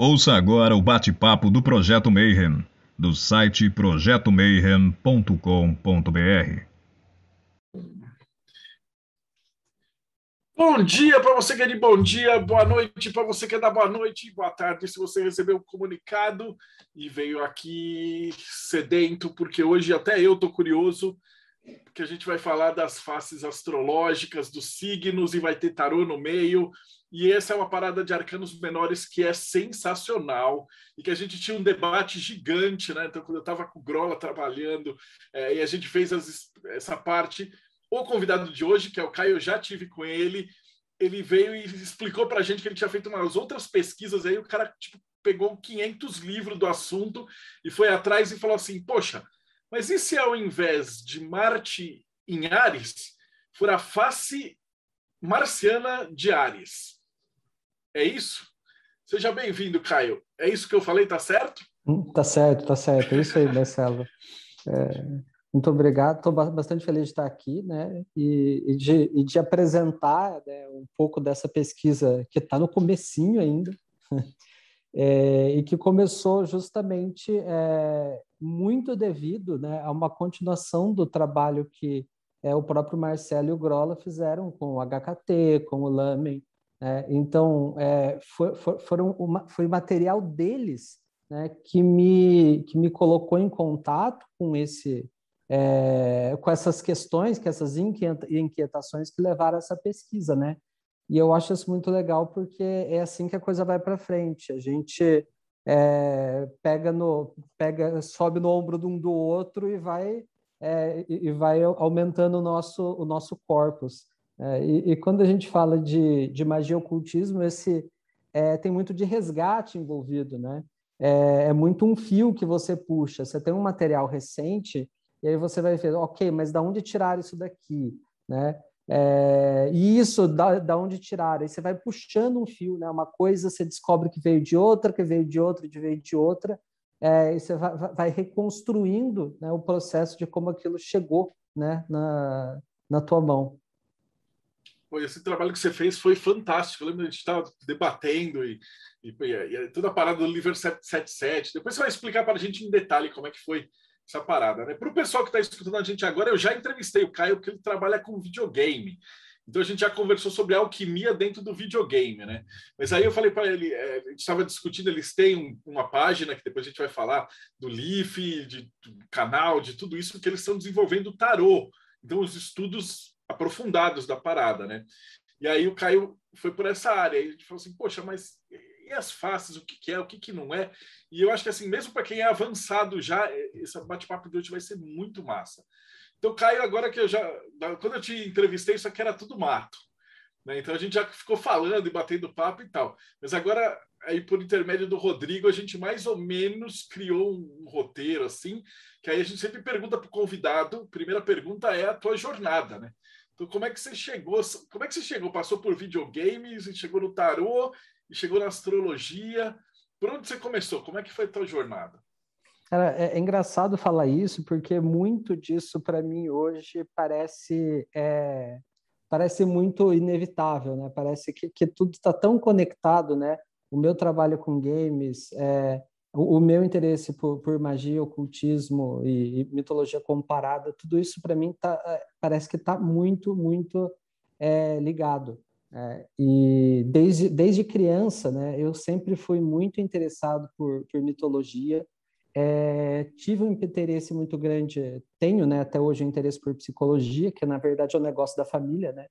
Ouça agora o bate-papo do Projeto Mayhem, do site projetomayhem.com.br. Bom dia para você que é de bom dia, boa noite para você que é da boa noite, boa tarde se você recebeu o comunicado e veio aqui sedento, porque hoje até eu estou curioso, porque a gente vai falar das faces astrológicas, dos signos e vai ter tarô no meio. E essa é uma parada de arcanos menores que é sensacional e que a gente tinha um debate gigante, né? Então, quando eu estava com o Grola trabalhando é, e a gente fez as, essa parte, o convidado de hoje, que é o Caio, eu já tive com ele, ele veio e explicou para a gente que ele tinha feito umas outras pesquisas aí, o cara tipo, pegou 500 livros do assunto e foi atrás e falou assim, poxa, mas e se ao invés de Marte em Ares, for a face marciana de Ares? É isso? Seja bem-vindo, Caio. É isso que eu falei, tá certo? Hum, tá certo, tá certo. É isso aí, Marcelo. É, muito obrigado. Estou bastante feliz de estar aqui, né? E, e, de, e de, apresentar né, um pouco dessa pesquisa que está no comecinho ainda. É, e que começou justamente é, muito devido né, a uma continuação do trabalho que é, o próprio Marcelo e o Grola fizeram com o HKT, com o Lamen, é, então, é, foi, foi, foram uma, foi material deles né, que, me, que me colocou em contato com esse é, com essas questões, com essas inquietações que levaram a essa pesquisa, né? E eu acho isso muito legal porque é assim que a coisa vai para frente. A gente é, pega no pega sobe no ombro de um do outro e vai é, e vai aumentando o nosso o nosso corpus é, e, e, quando a gente fala de, de magia e ocultismo, esse é, tem muito de resgate envolvido, né? É, é, muito um fio que você puxa. Você tem um material recente e aí você vai ver, ok, mas da onde tirar isso daqui, né? É, e isso, da, da onde tirar? Aí você vai puxando um fio, né? Uma coisa você descobre que veio de outra, que veio de outra, que veio de outra, é, e você vai, vai reconstruindo né, o processo de como aquilo chegou né, na, na tua mão. Esse trabalho que você fez foi fantástico. Eu lembro que a gente estava debatendo e, e, e, toda a parada do livro 777. Depois você vai explicar para a gente em detalhe como é que foi essa parada. Né? Para o pessoal que está escutando a gente agora, eu já entrevistei o Caio, porque ele trabalha com videogame. Então a gente já conversou sobre alquimia dentro do videogame, né? Mas aí eu falei para ele, é, a gente estava discutindo, eles têm um, uma página que depois a gente vai falar do Leaf, de, do canal, de tudo isso, que eles estão desenvolvendo tarô. Então os estudos aprofundados da parada, né? E aí o Caio foi por essa área. E a gente falou assim, poxa, mas e as faces? O que, que é? O que, que não é? E eu acho que assim, mesmo para quem é avançado já, esse bate-papo de hoje vai ser muito massa. Então, Caio, agora que eu já. Quando eu te entrevistei, isso aqui era tudo mato. Né? Então a gente já ficou falando e batendo papo e tal. Mas agora, aí por intermédio do Rodrigo, a gente mais ou menos criou um roteiro assim, que aí a gente sempre pergunta para o convidado. Primeira pergunta é a tua jornada, né? Então, como é que você chegou? Como é que você chegou? Passou por videogames e chegou no tarô e chegou na astrologia? Por onde você começou? Como é que foi a tua jornada? Cara, é, é engraçado falar isso porque muito disso para mim hoje parece é, parece muito inevitável, né? Parece que, que tudo está tão conectado, né? O meu trabalho com games, é, o, meu interesse por, por magia, ocultismo e, e, mitologia comparada, tudo isso para mim tá, é, parece que está muito, muito é, ligado. É, e desde, desde criança, né, eu sempre fui muito interessado por, por mitologia. É, tive um interesse muito grande, tenho né, até hoje um interesse por psicologia, que na verdade é um negócio da família. Né?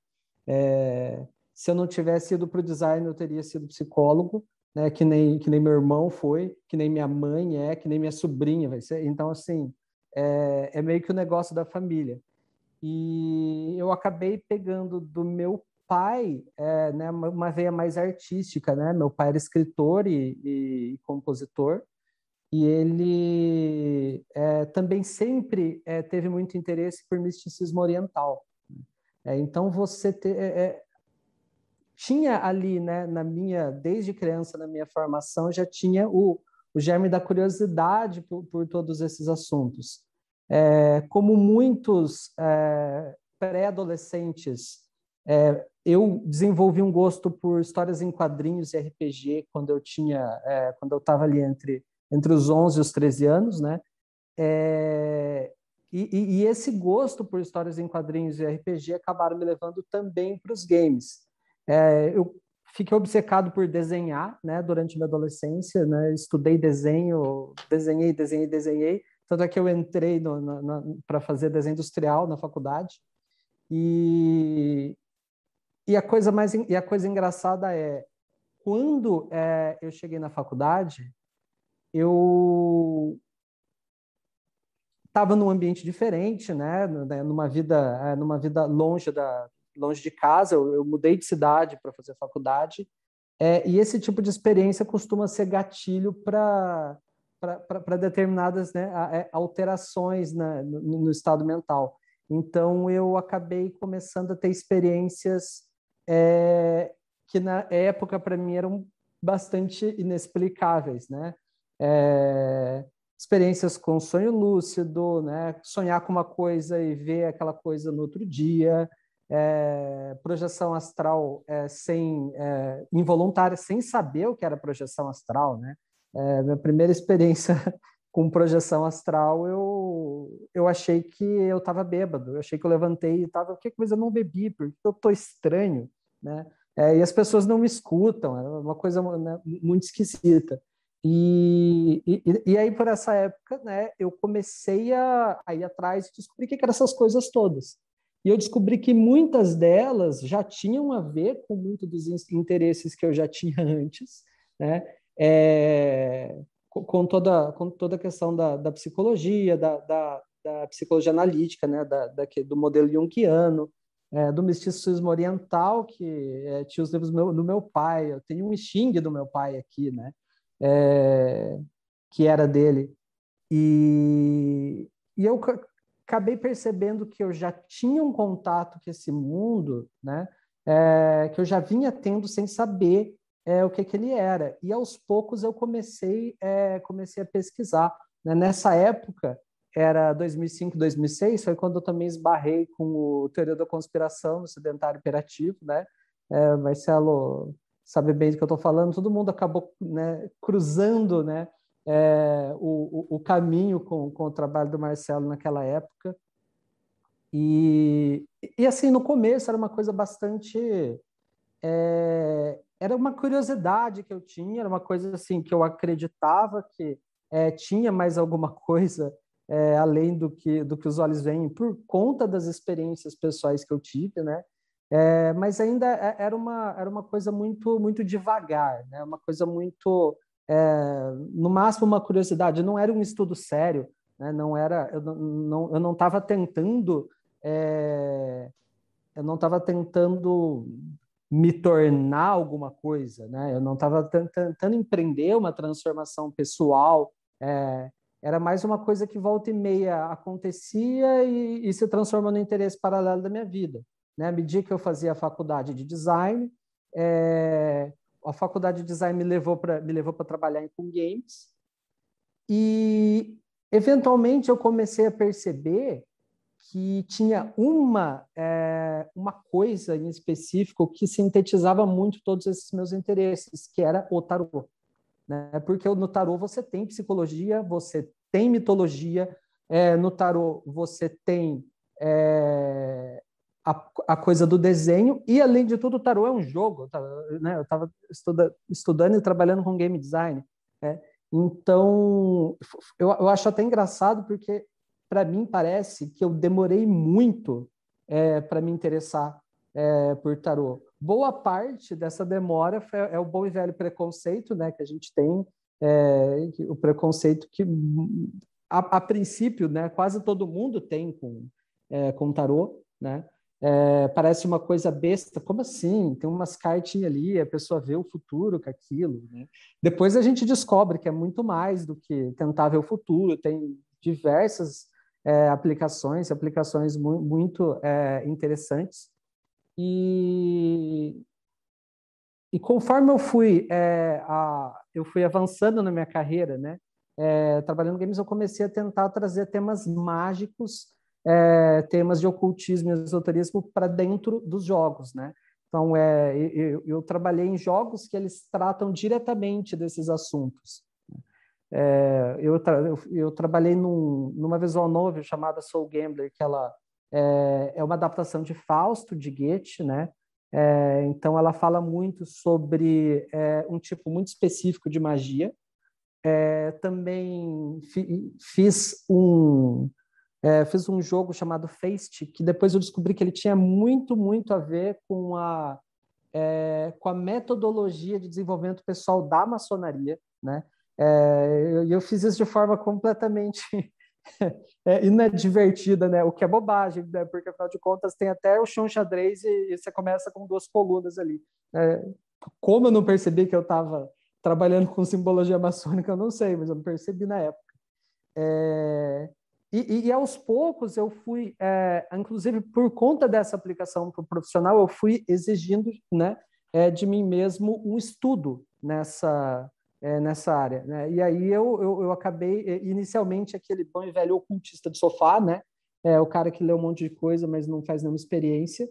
É, se eu não tivesse ido para o design, eu teria sido psicólogo né? Que nem que nem meu irmão foi, que nem minha mãe é, que nem minha sobrinha vai ser. Então assim é, é meio que o negócio da família. E eu acabei pegando do meu pai, é, né, uma veia mais artística, né? Meu pai era escritor e, e compositor, e ele é, também sempre é, teve muito interesse por misticismo oriental. É, então você ter, é, é, tinha ali, né, na minha, desde criança, na minha formação, já tinha o, o germe da curiosidade por, por todos esses assuntos. É, como muitos é, pré-adolescentes, é, eu desenvolvi um gosto por histórias em quadrinhos e RPG quando eu tinha, é, quando eu estava ali entre entre os 11 e os 13 anos, né? É, e, e, esse gosto por histórias em quadrinhos e RPG acabaram me levando também para os games. É, eu fiquei obcecado por desenhar, né? Durante minha adolescência, né? Estudei desenho, desenhei, desenhei, desenhei. Tanto é que eu entrei para fazer desenho industrial na faculdade. E, e a coisa mais e a coisa engraçada é quando é, eu cheguei na faculdade, eu estava num ambiente diferente, né? né? Numa vida, é, numa vida longe da, longe de casa. Eu, eu mudei de cidade para fazer faculdade. É, e esse tipo de experiência costuma ser gatilho para para determinadas né, é, alterações na, no, no, estado mental. Então, eu acabei começando a ter experiências é, que, na época, para mim, eram bastante inexplicáveis, né? É, experiências com sonho lúcido, né? Sonhar com uma coisa e ver aquela coisa no outro dia, é, projeção astral é, sem é, involuntária, sem saber o que era projeção astral, né? É, minha primeira experiência com projeção astral, eu, eu achei que eu estava bêbado, eu achei que eu levantei e estava, que coisa eu não bebi, porque eu estou estranho, né? É, e as pessoas não me escutam, é uma coisa né, muito esquisita. E, e, e, aí, por essa época, né, eu comecei a, a ir atrás e descobri o que eram essas coisas todas. E eu descobri que muitas delas já tinham a ver com muitos dos interesses que eu já tinha antes, né? É, com, toda, com toda a questão da, da psicologia, da, da, da, psicologia analítica, né? da, da, do modelo junguiano, é, do misticismo oriental, que é, tinha os livros do meu, do meu pai. Eu tenho um Xing do meu pai aqui, né? É, que era dele. E, e eu acabei percebendo que eu já tinha um contato com esse mundo, né? É, que eu já vinha tendo sem saber é, o que, que ele era. E aos poucos eu comecei, é, comecei a pesquisar. Né? Nessa época, era 2005, 2006, foi quando eu também esbarrei com o Teoria da Conspiração no Sedentário Imperativo, né? É, Marcelo sabe bem do que eu estou falando, todo mundo acabou né, cruzando né, é, o, o, caminho com, com o trabalho do Marcelo naquela época. E, e assim, no começo era uma coisa bastante. É, era uma curiosidade que eu tinha, era uma coisa assim que eu acreditava que é, tinha mais alguma coisa é, além do que, do que os olhos veem, por conta das experiências pessoais que eu tive, né? É, mas ainda é, era uma, era uma coisa muito, muito devagar, né? uma coisa muito, é, no máximo uma curiosidade, não era um estudo sério, né? não era, eu não eu não estava tentando, é, eu não estava tentando me tornar alguma coisa, né? eu não estava tentando empreender uma transformação pessoal, é, era mais uma coisa que volta e meia acontecia e, e se transformou no interesse paralelo da minha vida. Né? À medida que eu fazia a faculdade de design, é, a faculdade de design me levou para me levou para trabalhar com games e eventualmente eu comecei a perceber que tinha uma é, uma coisa em específico que sintetizava muito todos esses meus interesses, que era o tarô. Né? Porque no tarô você tem psicologia, você tem mitologia, é, no tarô você tem é, a, a, coisa do desenho e, além de tudo, o tarô é um jogo. Tá, né? Eu estava estuda, estudando e trabalhando com game design. Né? Então, eu, eu acho até engraçado porque, para mim, parece que eu demorei muito é, para me interessar é, por tarô. Boa parte dessa demora foi, é o bom e velho preconceito né, que a gente tem, é, o preconceito que, a, a, princípio, né, quase todo mundo tem com, é, com tarô, né? É, parece uma coisa besta, como assim? Tem umas cartinhas ali, a pessoa vê o futuro com aquilo. Né? Depois a gente descobre que é muito mais do que tentar ver o futuro, tem diversas é, aplicações, aplicações mu muito é, interessantes. E, e conforme eu fui, é, a, eu fui avançando na minha carreira, né? É, trabalhando games, eu comecei a tentar trazer temas mágicos é, temas de ocultismo e esoterismo para dentro dos jogos, né? Então, é, eu, eu, trabalhei em jogos que eles tratam diretamente desses assuntos. É, eu, tra eu, eu, trabalhei num, numa visual novel chamada Soul Gambler, que ela é, é uma adaptação de Fausto, de Goethe, né? É, então, ela fala muito sobre é, um tipo muito específico de magia. É, também fi fiz um, é, fiz um jogo chamado Faced, que depois eu descobri que ele tinha muito, muito a ver com a, é, com a metodologia de desenvolvimento pessoal da maçonaria, né? É, eu, eu fiz isso de forma completamente é, não divertida, né? O que é bobagem, né? Porque afinal de contas tem até o chão xadrez e, e você começa com duas colunas ali. É, como eu não percebi que eu estava trabalhando com simbologia maçônica, eu não sei, mas eu não percebi na época. É, e, e, aos poucos eu fui, é, inclusive por conta dessa aplicação para o profissional, eu fui exigindo, né, é, de mim mesmo um estudo nessa é, nessa área. Né? E aí eu, eu, eu, acabei, é, inicialmente, aquele bom e velho ocultista de sofá, né? É, o cara que lê um monte de coisa, mas não faz nenhuma experiência.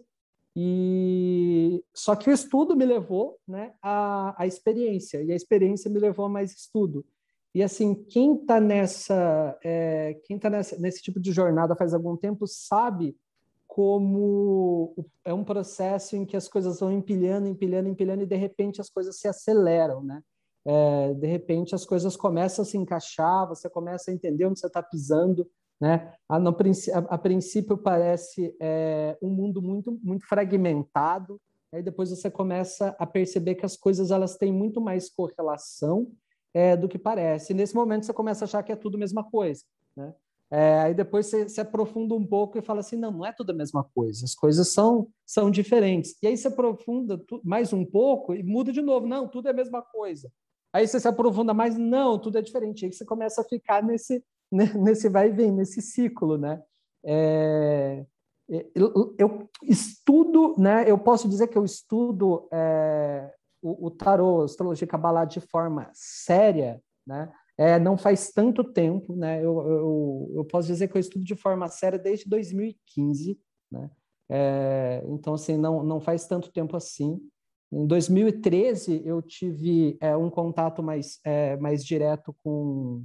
E só que o estudo me levou, né, à, à experiência e a experiência me levou a mais estudo. E assim, quem está nessa, é, quem está nesse tipo de jornada faz algum tempo sabe como é um processo em que as coisas vão empilhando, empilhando, empilhando e de repente as coisas se aceleram, né? é, de repente as coisas começam a se encaixar, você começa a entender onde você está pisando, né? A, no, a, princípio parece é, um mundo muito muito fragmentado, aí depois você começa a perceber que as coisas elas têm muito mais correlação é, do que parece. E nesse momento você começa a achar que é tudo a mesma coisa, né? É, aí depois você se aprofunda um pouco e fala assim, não, não é tudo a mesma coisa, as coisas são, são diferentes. E aí você aprofunda mais um pouco e muda de novo, não, tudo é a mesma coisa. Aí você se aprofunda mais, não, tudo é diferente. Aí você começa a ficar nesse, né, nesse vai e vem, nesse ciclo, né? É, eu, eu, estudo, né? Eu posso dizer que eu estudo é, o, o tarô, a astrologia cabalá de forma séria, né? É, não faz tanto tempo, né? Eu, eu, eu, posso dizer que eu estudo de forma séria desde 2015, né? É, então, assim, não, não faz tanto tempo assim. Em 2013, eu tive é, um contato mais, é, mais direto com,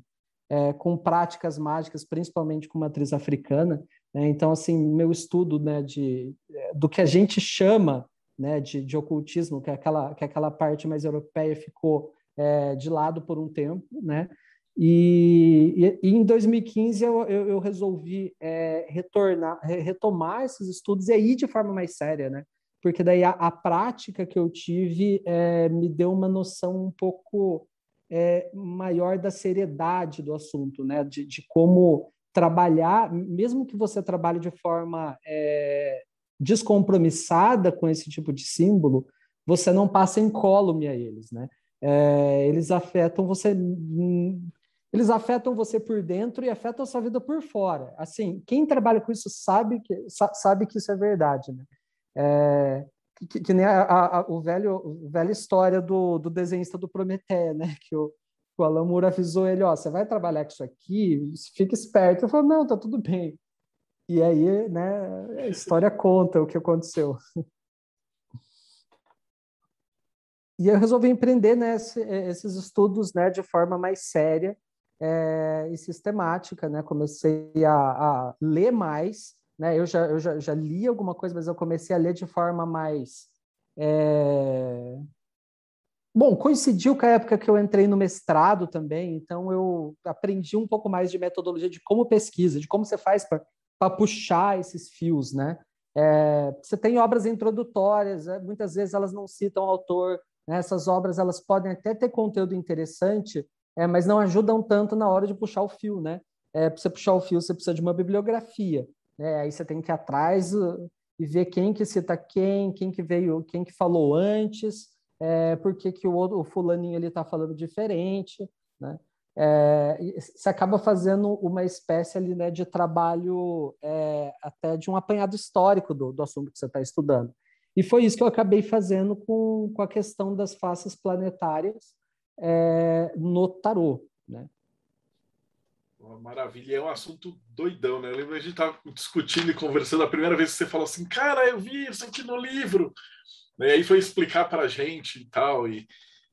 é, com práticas mágicas, principalmente com matriz africana. Né? Então, assim, meu estudo né, de, é, do que a gente chama né, de, de ocultismo, que é, aquela, que é aquela parte mais europeia, ficou é, de lado por um tempo, né? E, e, e em 2015 eu, eu, eu resolvi é, retornar, retomar esses estudos e aí de forma mais séria, né? porque daí a, a prática que eu tive é, me deu uma noção um pouco é, maior da seriedade do assunto, né? De, de, como trabalhar, mesmo que você trabalhe de forma é, descompromissada com esse tipo de símbolo, você não passa incólume a eles, né? É, eles afetam você eles afetam você por dentro e afetam a sua vida por fora. Assim, quem trabalha com isso sabe que sabe que isso é verdade, né? É, que, que, nem a, a, o velho, a velha história do, do desenhista do Prometeia, né? Que o, o Alan Moore avisou ele, ó, você vai trabalhar com isso aqui, fica esperto. Ele falou, não, tá tudo bem. E aí, né, a história conta o que aconteceu. E eu resolvi empreender né, esses estudos né, de forma mais séria é, e sistemática. Né? Comecei a, a ler mais, né? Eu, já, eu já, já li alguma coisa, mas eu comecei a ler de forma mais. É... Bom, coincidiu com a época que eu entrei no mestrado também, então eu aprendi um pouco mais de metodologia de como pesquisa, de como você faz para puxar esses fios, né? É, você tem obras introdutórias, né? muitas vezes elas não citam o autor, né? essas obras elas podem até ter conteúdo interessante, é, mas não ajudam tanto na hora de puxar o fio, né? É, para você puxar o fio, você precisa de uma bibliografia. Né? Aí você tem que ir atrás uh, e ver quem que cita quem, quem que veio, quem que falou antes, é, por que, que o, o fulaninho ele está falando diferente, né? É, você acaba fazendo uma espécie ali, né, de trabalho é, até de um apanhado histórico do, do assunto que você está estudando. E foi isso que eu acabei fazendo com, com a questão das faces planetárias é, no tarô. Né? Maravilha, é um assunto doidão, né? Eu lembro a gente estava discutindo e conversando a primeira vez que você falou assim, cara, eu vi isso aqui no livro. E aí foi explicar para a gente e tal. E,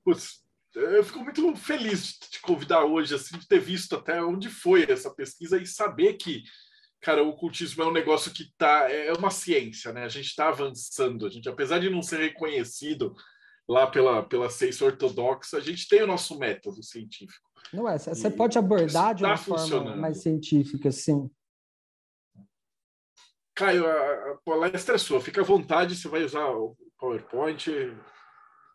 putz, eu fico muito feliz de te convidar hoje, assim, de ter visto até onde foi essa pesquisa e saber que, cara, o ocultismo é um negócio que tá, é uma ciência, né? A gente está avançando, a gente, apesar de não ser reconhecido lá pela, pela ciência ortodoxa, a gente tem o nosso método científico. Não é, você pode abordar de uma tá forma mais científica, sim. Caio, a, a palestra é sua, fica à vontade, você vai usar o PowerPoint.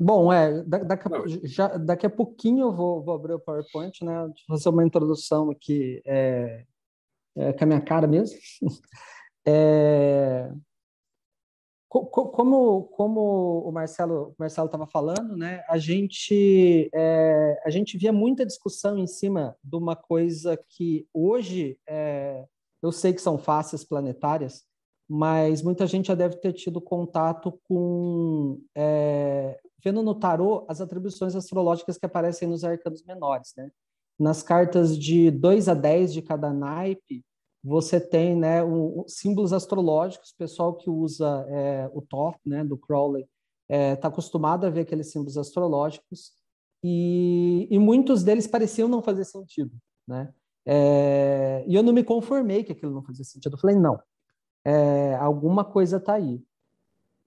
Bom, é, daqui a, já, daqui a pouquinho eu vou, vou abrir o PowerPoint, né? fazer uma introdução aqui é, é, com a minha cara mesmo. É, como, como o Marcelo Marcelo estava falando, né? A gente é, a gente via muita discussão em cima de uma coisa que hoje é, eu sei que são faces planetárias, mas muita gente já deve ter tido contato com é, vendo no tarô as atribuições astrológicas que aparecem nos arcanos menores, né? Nas cartas de 2 a 10 de cada naipe, você tem né, um, símbolos astrológicos, o pessoal que usa é, o top né, do Crowley está é, tá acostumado a ver aqueles símbolos astrológicos e, e, muitos deles pareciam não fazer sentido. Né? É, e eu não me conformei que aquilo não fazia sentido. Eu falei, não, é, alguma coisa está aí.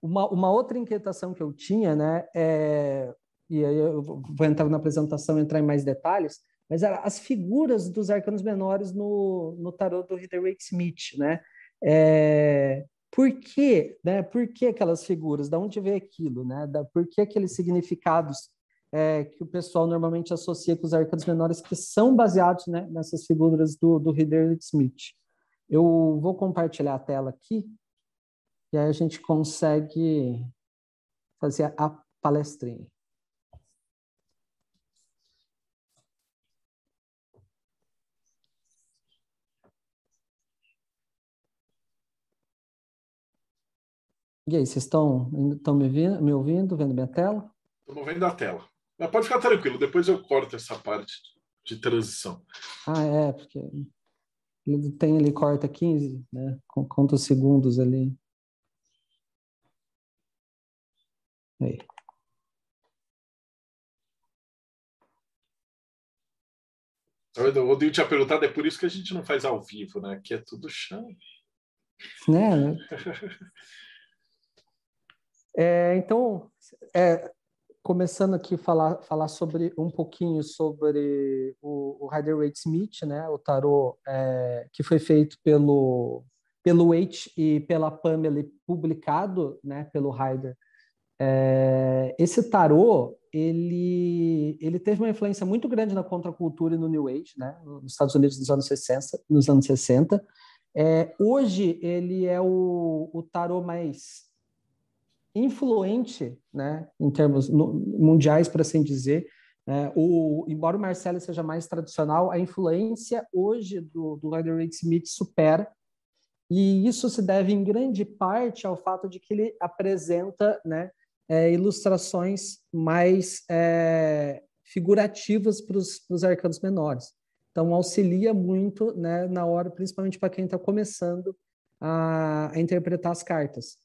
Uma, uma, outra inquietação que eu tinha, né, é, e aí eu vou entrar na apresentação e entrar em mais detalhes, mas as figuras dos arcanos menores no, no tarot do Rider-Waite-Smith, né? É, por que, né? Por que aquelas figuras? Da onde veio aquilo, né? Da, por que aqueles significados é, que o pessoal normalmente associa com os arcanos menores que são baseados né, nessas figuras do, do Rider-Smith? Eu vou compartilhar a tela aqui e aí a gente consegue fazer a palestrinha. E aí, vocês estão, estão me, ouvindo, me ouvindo, vendo minha tela? Estamos vendo a tela. Mas pode ficar tranquilo, depois eu corto essa parte de transição. Ah, é, porque ele tem ali, corta 15, né? Conta os segundos ali. Aí. O Odil tinha perguntado, é por isso que a gente não faz ao vivo, né? Que é tudo chão. Né? É, então, é, começando aqui a falar, falar sobre um pouquinho sobre o, o Rider-Waite Smith, né, o tarô é, que foi feito pelo pelo Waite e pela Pamela publicado, né, pelo Rider. É, esse tarô ele ele teve uma influência muito grande na contracultura e no New Age, né, nos Estados Unidos nos anos 60, nos anos 60. É, hoje ele é o, o tarô mais influente, né, em termos no, mundiais, por assim dizer. É, o, embora o Marcelo seja mais tradicional, a influência hoje do, do Rider Smith supera, e isso se deve em grande parte ao fato de que ele apresenta né, é, ilustrações mais é, figurativas para os arcanos menores. Então, auxilia muito né, na hora, principalmente para quem está começando a, a interpretar as cartas.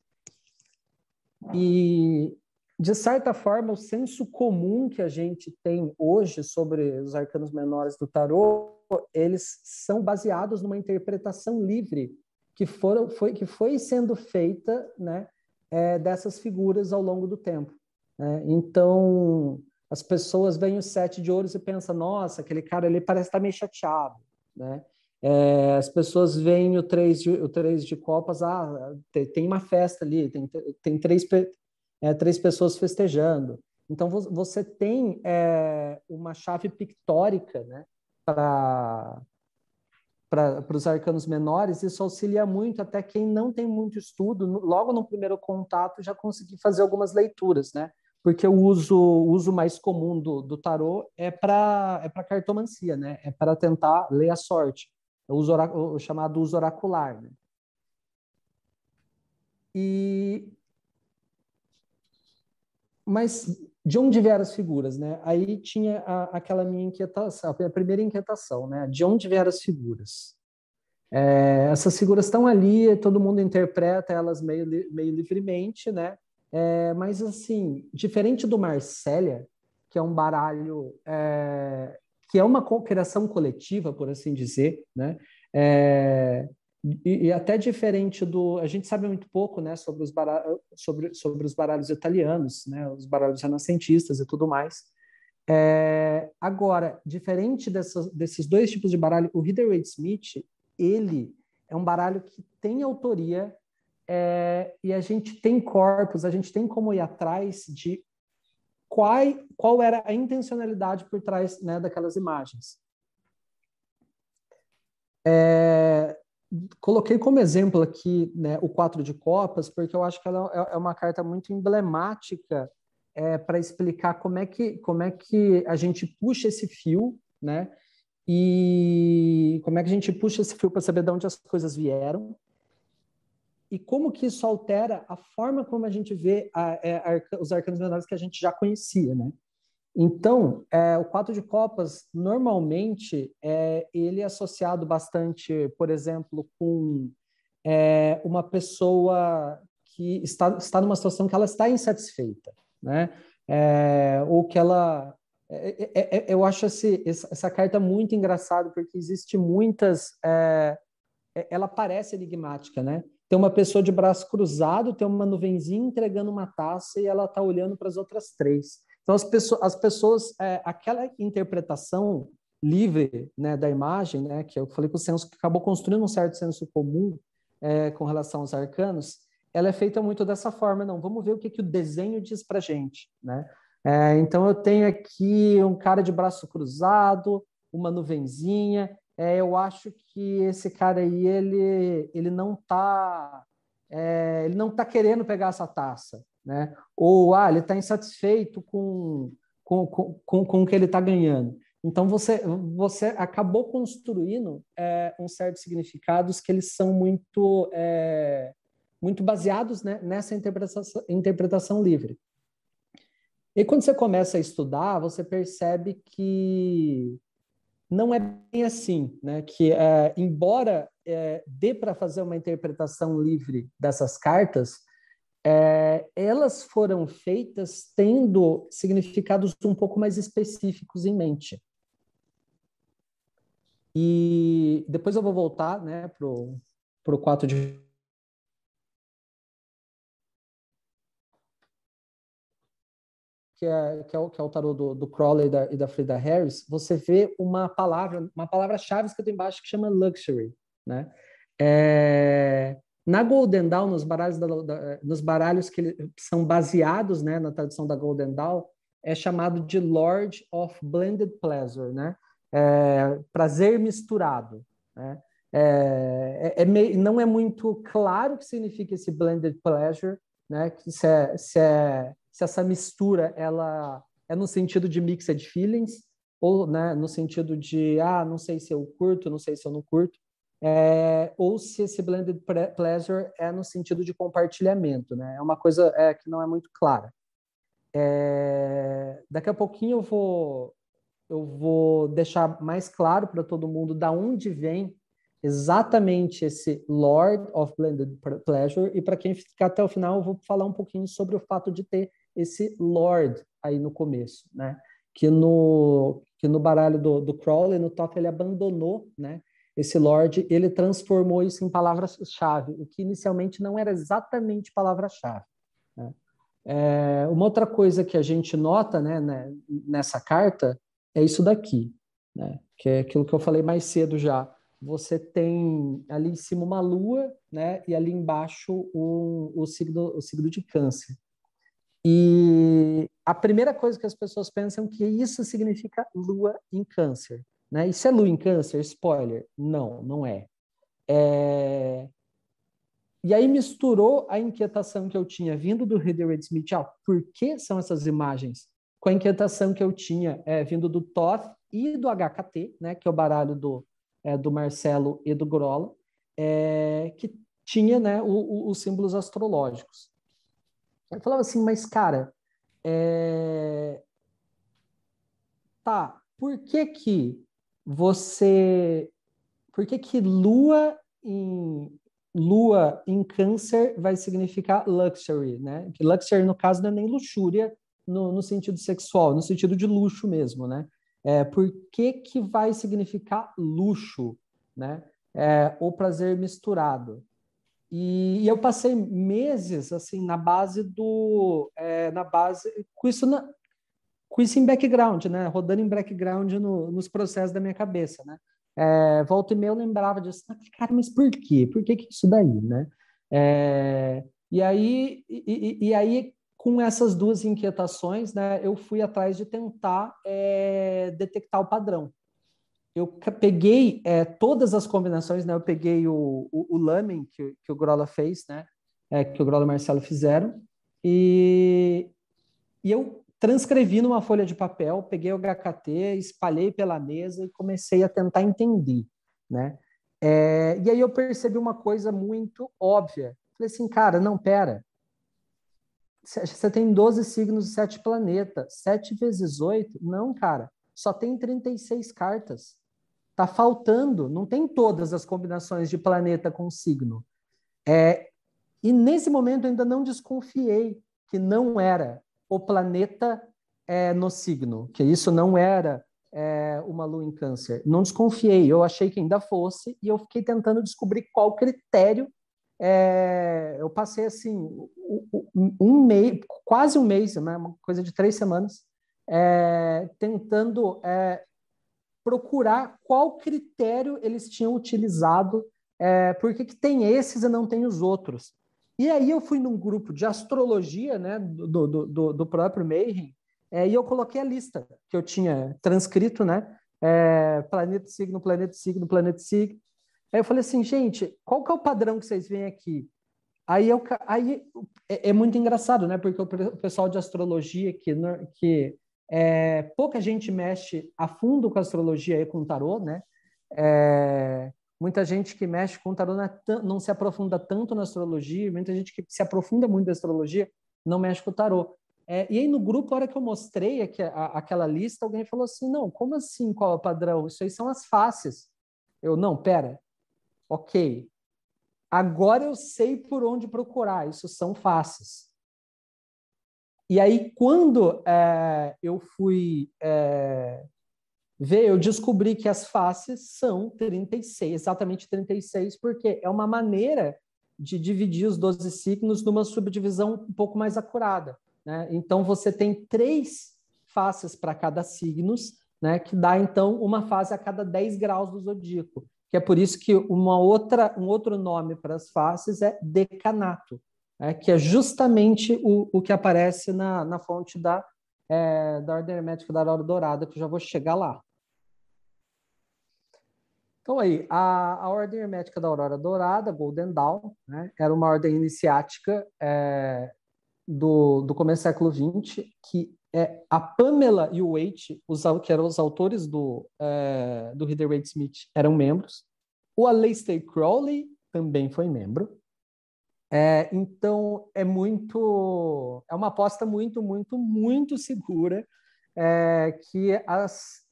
E, de certa forma, o senso comum que a gente tem hoje sobre os arcanos menores do tarô, eles são baseados numa interpretação livre que, foram, foi, que foi sendo feita né, é, dessas figuras ao longo do tempo. Né? Então, as pessoas veem o sete de ouros e pensam, nossa, aquele cara ali parece estar meio chateado. Né? É, as pessoas veem o três de, o três de copas, ah, tem, uma festa ali, tem, tem três, é, três pessoas festejando. Então, você tem é, uma chave pictórica né, para para os arcanos menores, isso auxilia muito até quem não tem muito estudo, logo no primeiro contato já conseguir fazer algumas leituras, né? Porque o uso, o uso mais comum do, do tarô é para é cartomancia, né? É para tentar ler a sorte o, uso o chamado uso oracular. Né? E mas de onde vieram as figuras, né? Aí tinha a, aquela minha inquietação, a primeira inquietação, né? De onde vieram as figuras? É, essas figuras estão ali, todo mundo interpreta elas meio, meio livremente, né? É, mas, assim, diferente do Marsella, que é um baralho é, que é uma criação coletiva, por assim dizer, né? É, e, e, até diferente do. A gente sabe muito pouco né, sobre, os baralhos, sobre, sobre os baralhos italianos, né, os baralhos renascentistas e tudo mais. É, agora, diferente dessas, desses dois tipos de baralho, o Rider-Waite-Smith, ele é um baralho que tem autoria é, e a gente tem corpos, a gente tem como ir atrás de qual, qual era a intencionalidade por trás né, daquelas imagens. É, coloquei como exemplo aqui né, o quatro de copas, porque eu acho que ela é, é uma carta muito emblemática é, para explicar como é, que, como é que a gente puxa esse fio, né? E como é que a gente puxa esse fio para saber de onde as coisas vieram e como que isso altera a forma como a gente vê a, é, a, os arcanos menores que a gente já conhecia, né? Então, é, o quatro de copas, normalmente, é, ele é associado bastante, por exemplo, com é, uma pessoa que está, está numa situação que ela está insatisfeita, né? É, ou que ela... É, é, eu acho esse, essa carta muito engraçada, porque existe muitas... ela parece enigmática, né? Tem uma pessoa de braço cruzado, tem uma nuvenzinha entregando uma taça e ela está olhando para as outras três. Então, as pessoas, as pessoas é, aquela interpretação livre né, da imagem, né, que eu falei que o senso que acabou construindo um certo senso comum é, com relação aos arcanos, ela é feita muito dessa forma. Não, vamos ver o que, que o desenho diz para gente, né? É, então eu tenho aqui um cara de braço cruzado, uma nuvenzinha. É, eu acho que esse cara aí ele ele não está é, ele não tá querendo pegar essa taça, né? Ou ah, ele está insatisfeito com, com, com, com o que ele está ganhando. Então você você acabou construindo é, um certo significados que eles são muito é, muito baseados né, nessa interpretação, interpretação livre. E quando você começa a estudar, você percebe que não é bem assim, né? Que é, embora é, dê para fazer uma interpretação livre dessas cartas, é, elas foram feitas tendo significados um pouco mais específicos em mente. E depois eu vou voltar né, para o 4 de. Que é, que, é o, que é o tarô do, do Crowley e da, e da Frida Harris, você vê uma palavra, uma palavra-chave escrita embaixo que chama luxury. Né? É, na Golden Dawn, nos baralhos, da, da, nos baralhos que são baseados né, na tradição da Golden Dawn, é chamado de Lord of Blended Pleasure, né? É, prazer misturado. Né? É, é, é não é muito claro o que significa esse blended pleasure, né? Se, é, se, é, se essa mistura ela é no sentido de mixed feelings ou né, no sentido de ah, não sei se eu curto, não sei se eu não curto é, ou se esse blended pleasure é no sentido de compartilhamento, né? É uma coisa é, que não é muito clara. É, daqui a pouquinho eu vou eu vou deixar mais claro para todo mundo da onde vem exatamente esse Lord of Blended Pleasure e para quem ficar até o final eu vou falar um pouquinho sobre o fato de ter esse Lord aí no começo, né? Que no que no baralho do, do Crowley no top ele abandonou, né? Esse Lorde, ele transformou isso em palavra-chave, o que inicialmente não era exatamente palavra-chave. Né? É, uma outra coisa que a gente nota né, né, nessa carta é isso daqui, né, que é aquilo que eu falei mais cedo já. Você tem ali em cima uma lua, né, e ali embaixo o, signo, o signo de câncer. E a primeira coisa que as pessoas pensam é que isso significa lua em câncer. Né? Isso é lua em câncer? Spoiler. Não, não é. é... E aí misturou a inquietação que eu tinha vindo do Reader Smith, ah, por que são essas imagens? Com a inquietação que eu tinha é, vindo do Toth e do HKT, né, que é o baralho do, é, do Marcelo e do Grola, é, que tinha né, o, o, os símbolos astrológicos. Eu falava assim, mas cara, é... tá, por que que você. Por que, que Lua em, lua em câncer vai significar luxury, né? Que luxury, no caso, não é nem luxúria no, no sentido sexual, no sentido de luxo mesmo, né? É, por que, que vai significar luxo, né? É, ou prazer misturado? E, e, eu passei meses assim na base do, é, na base com isso na, com isso em background, né? Rodando em background no, nos processos da minha cabeça, né? É, volta e meia eu lembrava disso, cara, mas por quê? Por que, que isso daí, né? É, e aí, e, e, aí, com essas duas inquietações, né, eu fui atrás de tentar é, detectar o padrão. Eu peguei é, todas as combinações, né? Eu peguei o, o, o Lamen que, que o Grola fez, né? É, que o Grola e o Marcelo fizeram, e, e eu transcrevi numa folha de papel, peguei o HKT, espalhei pela mesa e comecei a tentar entender, né? É, e aí eu percebi uma coisa muito óbvia. Falei assim, cara, não, pera. Você tem 12 signos e 7 planetas. 7 vezes 8? Não, cara. Só tem 36 cartas. Tá faltando. Não tem todas as combinações de planeta com signo. É, e nesse momento eu ainda não desconfiei que não era o planeta é, no signo, que isso não era é, uma lua em câncer. Não desconfiei, eu achei que ainda fosse, e eu fiquei tentando descobrir qual critério. É, eu passei assim um mês, quase um mês, né, uma coisa de três semanas, é, tentando é, procurar qual critério eles tinham utilizado, é, por que tem esses e não tem os outros. E aí eu fui num grupo de astrologia, né, do, do, do, do próprio Mayhem, é, e eu coloquei a lista que eu tinha transcrito, né, é, planeta signo, planeta signo, planeta signo. Aí eu falei assim, gente, qual que é o padrão que vocês veem aqui? Aí, eu, aí é, é muito engraçado, né, porque o pessoal de astrologia que, que é, pouca gente mexe a fundo com astrologia e com tarô, né, é, Muita gente que mexe com tarô não se aprofunda tanto na astrologia, muita gente que se aprofunda muito na astrologia não mexe com o tarô. É, e aí no grupo, a hora que eu mostrei a, aquela lista, alguém falou assim, não, como assim, qual é o padrão? Isso aí são as faces. Eu, não, pera, ok. Agora eu sei por onde procurar, isso são faces. E aí, quando é, eu fui é, Vê, eu descobri que as faces são 36, exatamente 36, porque é uma maneira de dividir os 12 signos numa subdivisão um pouco mais acurada. Né? Então, você tem três faces para cada signo, né? que dá, então, uma fase a cada 10 graus do zodíaco. Que é por isso que uma outra, um outro nome para as faces é decanato, né? que é justamente o, o que aparece na, na fonte da, é, da ordem hermética da Aurora Dourada, que eu já vou chegar lá. Então, aí, a, a Ordem Hermética da Aurora Dourada, Golden Dawn, né, era uma ordem iniciática é, do, do começo do século XX, que é, a Pamela e o Waite, os, que eram os autores do, é, do Reader Waite Smith, eram membros. O Aleister Crowley também foi membro. É, então, é muito... É uma aposta muito, muito, muito segura é, que as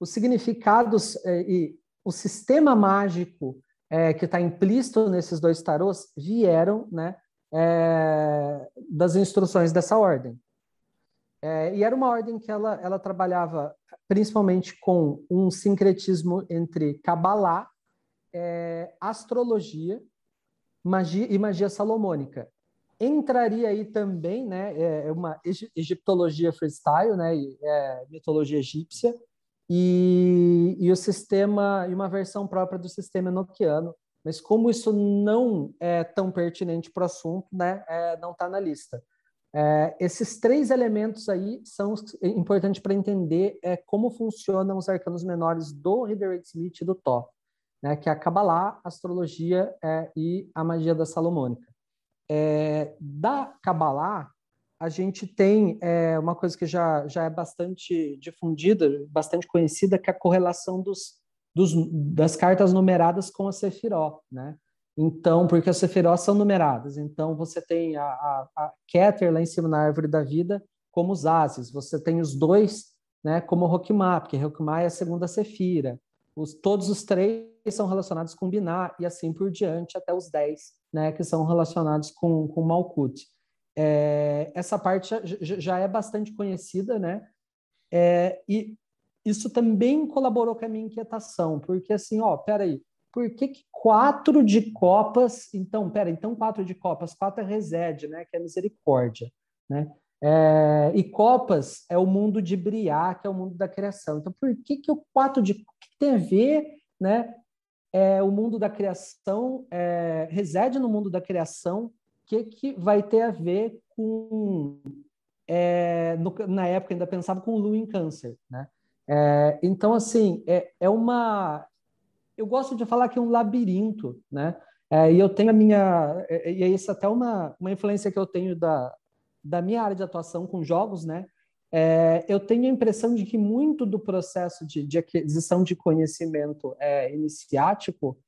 os significados é, e o sistema mágico é, que está implícito nesses dois tarôs vieram né, é, das instruções dessa ordem. E era uma ordem que ela, ela trabalhava principalmente com um sincretismo entre Kabbalah, astrologia magia, e magia salomônica. Entraria aí também né, é, uma egiptologia freestyle, né, mitologia egípcia, e, e o sistema e uma versão própria do sistema enoquiano. Mas como isso não é tão pertinente para o assunto, né, é, não está na lista. É, esses três elementos aí são importantes para entender é, como funcionam os arcanos menores do Rider Smith e do Thor, né, que é a Kabbalah, a astrologia é, e a magia da Salomônica. É, da Kabbalah, a gente tem é, uma coisa que já, já é bastante difundida, bastante conhecida, que é a correlação dos, dos, das cartas numeradas com a Sefiró, né? Então, porque as Sefiró são numeradas. Então, você tem a, a, a Keter lá em cima na árvore da vida como os ases. Você tem os dois né, como Roquimá, porque Roquimá é a segunda Sefira. Os, todos os três são relacionados com Binah e assim por diante, até os dez, né, que são relacionados com, com Malkut. É, essa parte já, já, é bastante conhecida, né? É, e isso também colaborou com a minha inquietação, porque assim, ó, peraí, por que, que quatro de copas? Então, pera, então quatro de copas, quatro é resede, né? Que é misericórdia, né? É, e copas é o mundo de Briá, que é o mundo da criação. Então, por que que o quatro de que tem a ver, né? É, o mundo da criação é, reside no mundo da criação. Que que vai ter a ver com é, no, na época ainda pensava com Lua em Câncer, né? É, então, assim, é, é uma. Eu gosto de falar que é um labirinto, né? É, e eu tenho a minha. É, e é isso até uma, uma influência que eu tenho da, da minha área de atuação com jogos, né? É, eu tenho a impressão de que muito do processo de, de aquisição de conhecimento é, iniciático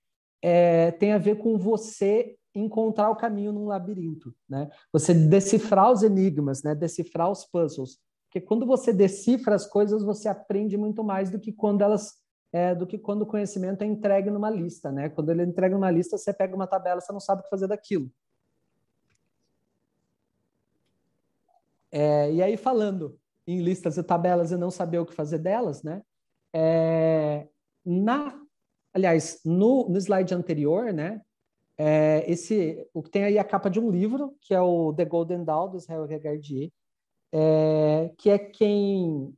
é, tem a ver com você encontrar o caminho num labirinto, né? Você decifrar os enigmas, né? Decifrar os puzzles. Porque quando você decifra as coisas, você aprende muito mais do que quando elas é, do que quando o conhecimento é entregue numa lista, né? Quando ele é entrega numa lista, você pega uma tabela, você não sabe o que fazer daquilo. É, e aí falando em listas e tabelas e não saber o que fazer delas, né? É, na, aliás, no, no slide anterior, né? É, esse, o que tem aí a capa de um livro que é o The Golden Dawn do Israel Regardier, é, que é quem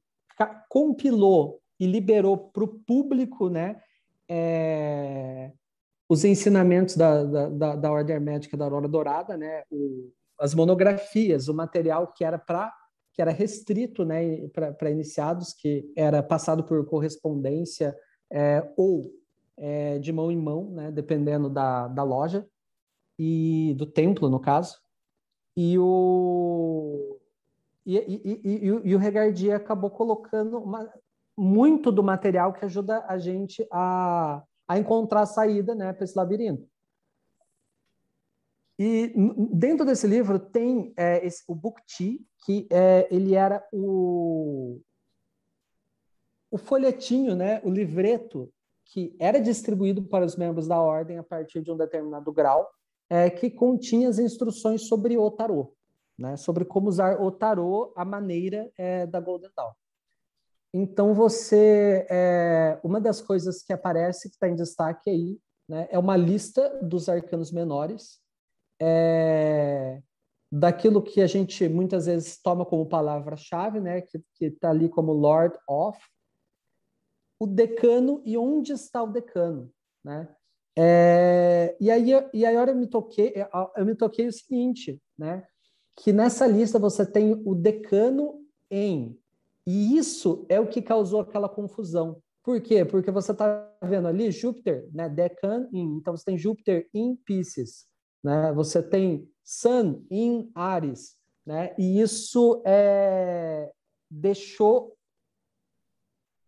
compilou e liberou para o público né, é, os ensinamentos da, da, da, Ordem Hermética da Aurora Dourada, né, o, as monografias, o material que era para que era restrito né, para iniciados, que era passado por correspondência é, ou é, de mão em mão, né, dependendo da, da loja e do templo, no caso. E o, e, e, e, e o Regardia acabou colocando uma, muito do material que ajuda a gente a, a encontrar a saída né, para esse labirinto. E dentro desse livro tem é, esse, o Bukti, que é, ele era o, o folhetinho, né, o livreto que era distribuído para os membros da ordem a partir de um determinado grau, é, que continha as instruções sobre o tarô né, sobre como usar o tarô à maneira é, da Golden Dawn. Então você, é, uma das coisas que aparece que está em destaque aí, né, é uma lista dos arcanos menores, é, daquilo que a gente muitas vezes toma como palavra-chave, né, que está ali como Lord of, o decano e onde está o decano, né? É, e aí, e aí eu me toquei, eu me toquei o seguinte, né? que nessa lista você tem o decano em. E isso é o que causou aquela confusão. Por quê? Porque você está vendo ali Júpiter, né? Decan. Então você tem Júpiter em Pisces, né? Você tem Sun em Ares, né? E isso é, deixou,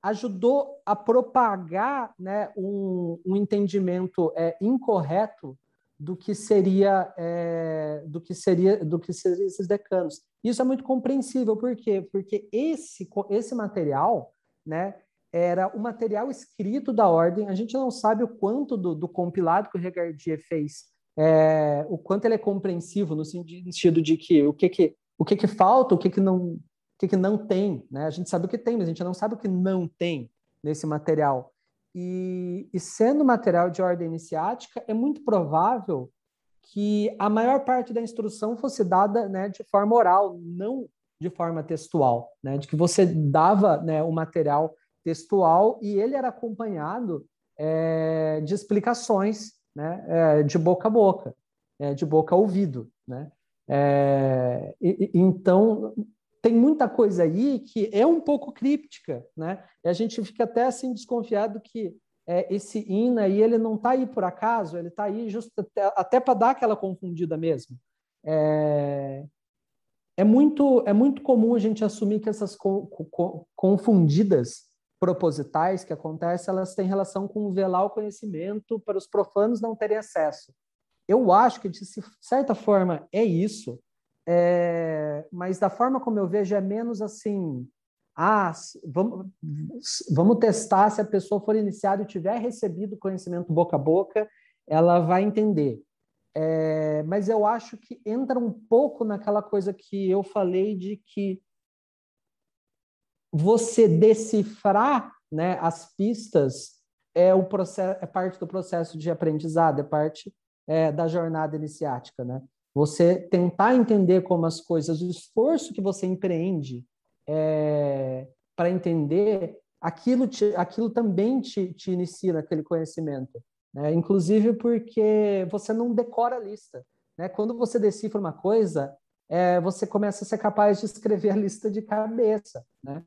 ajudou a propagar, né? Um, um entendimento é, incorreto do que seria é, do que seria do que seriam esses decanos. Isso é muito compreensível, por quê? Porque esse esse material, né, era o material escrito da ordem. A gente não sabe o quanto do, do compilado que o Regardier fez, é, o quanto ele é compreensivo no sentido de que o que que o que que falta, o que que não o que que não tem, né? A gente sabe o que tem, mas a gente não sabe o que não tem nesse material. E, e sendo material de ordem iniciática, é muito provável que a maior parte da instrução fosse dada né, de forma oral, não de forma textual, né, de que você dava né, o material textual e ele era acompanhado é, de explicações né, é, de boca a boca, é, de boca a ouvido. Né? É, e, então, tem muita coisa aí que é um pouco críptica, né? E a gente fica até assim desconfiado que é, esse INA aí ele não está aí por acaso, ele está aí justo até, até para dar aquela confundida mesmo. É, é muito é muito comum a gente assumir que essas co co confundidas propositais que acontecem, elas têm relação com velar o conhecimento para os profanos não terem acesso. Eu acho que, de certa forma, é isso, é, mas da forma como eu vejo, é menos assim, ah, vamos, vamos testar se a pessoa for iniciada e tiver recebido conhecimento boca a boca, ela vai entender. É, mas eu acho que entra um pouco naquela coisa que eu falei de que você decifrar né, as pistas é, o processo, é parte do processo de aprendizado, é parte é, da jornada iniciática. Né? Você tentar entender como as coisas, o esforço que você empreende é, para entender, aquilo, te, aquilo também te, te inicia naquele conhecimento. Né? Inclusive porque você não decora a lista. Né? Quando você decifra uma coisa, é, você começa a ser capaz de escrever a lista de cabeça. Né?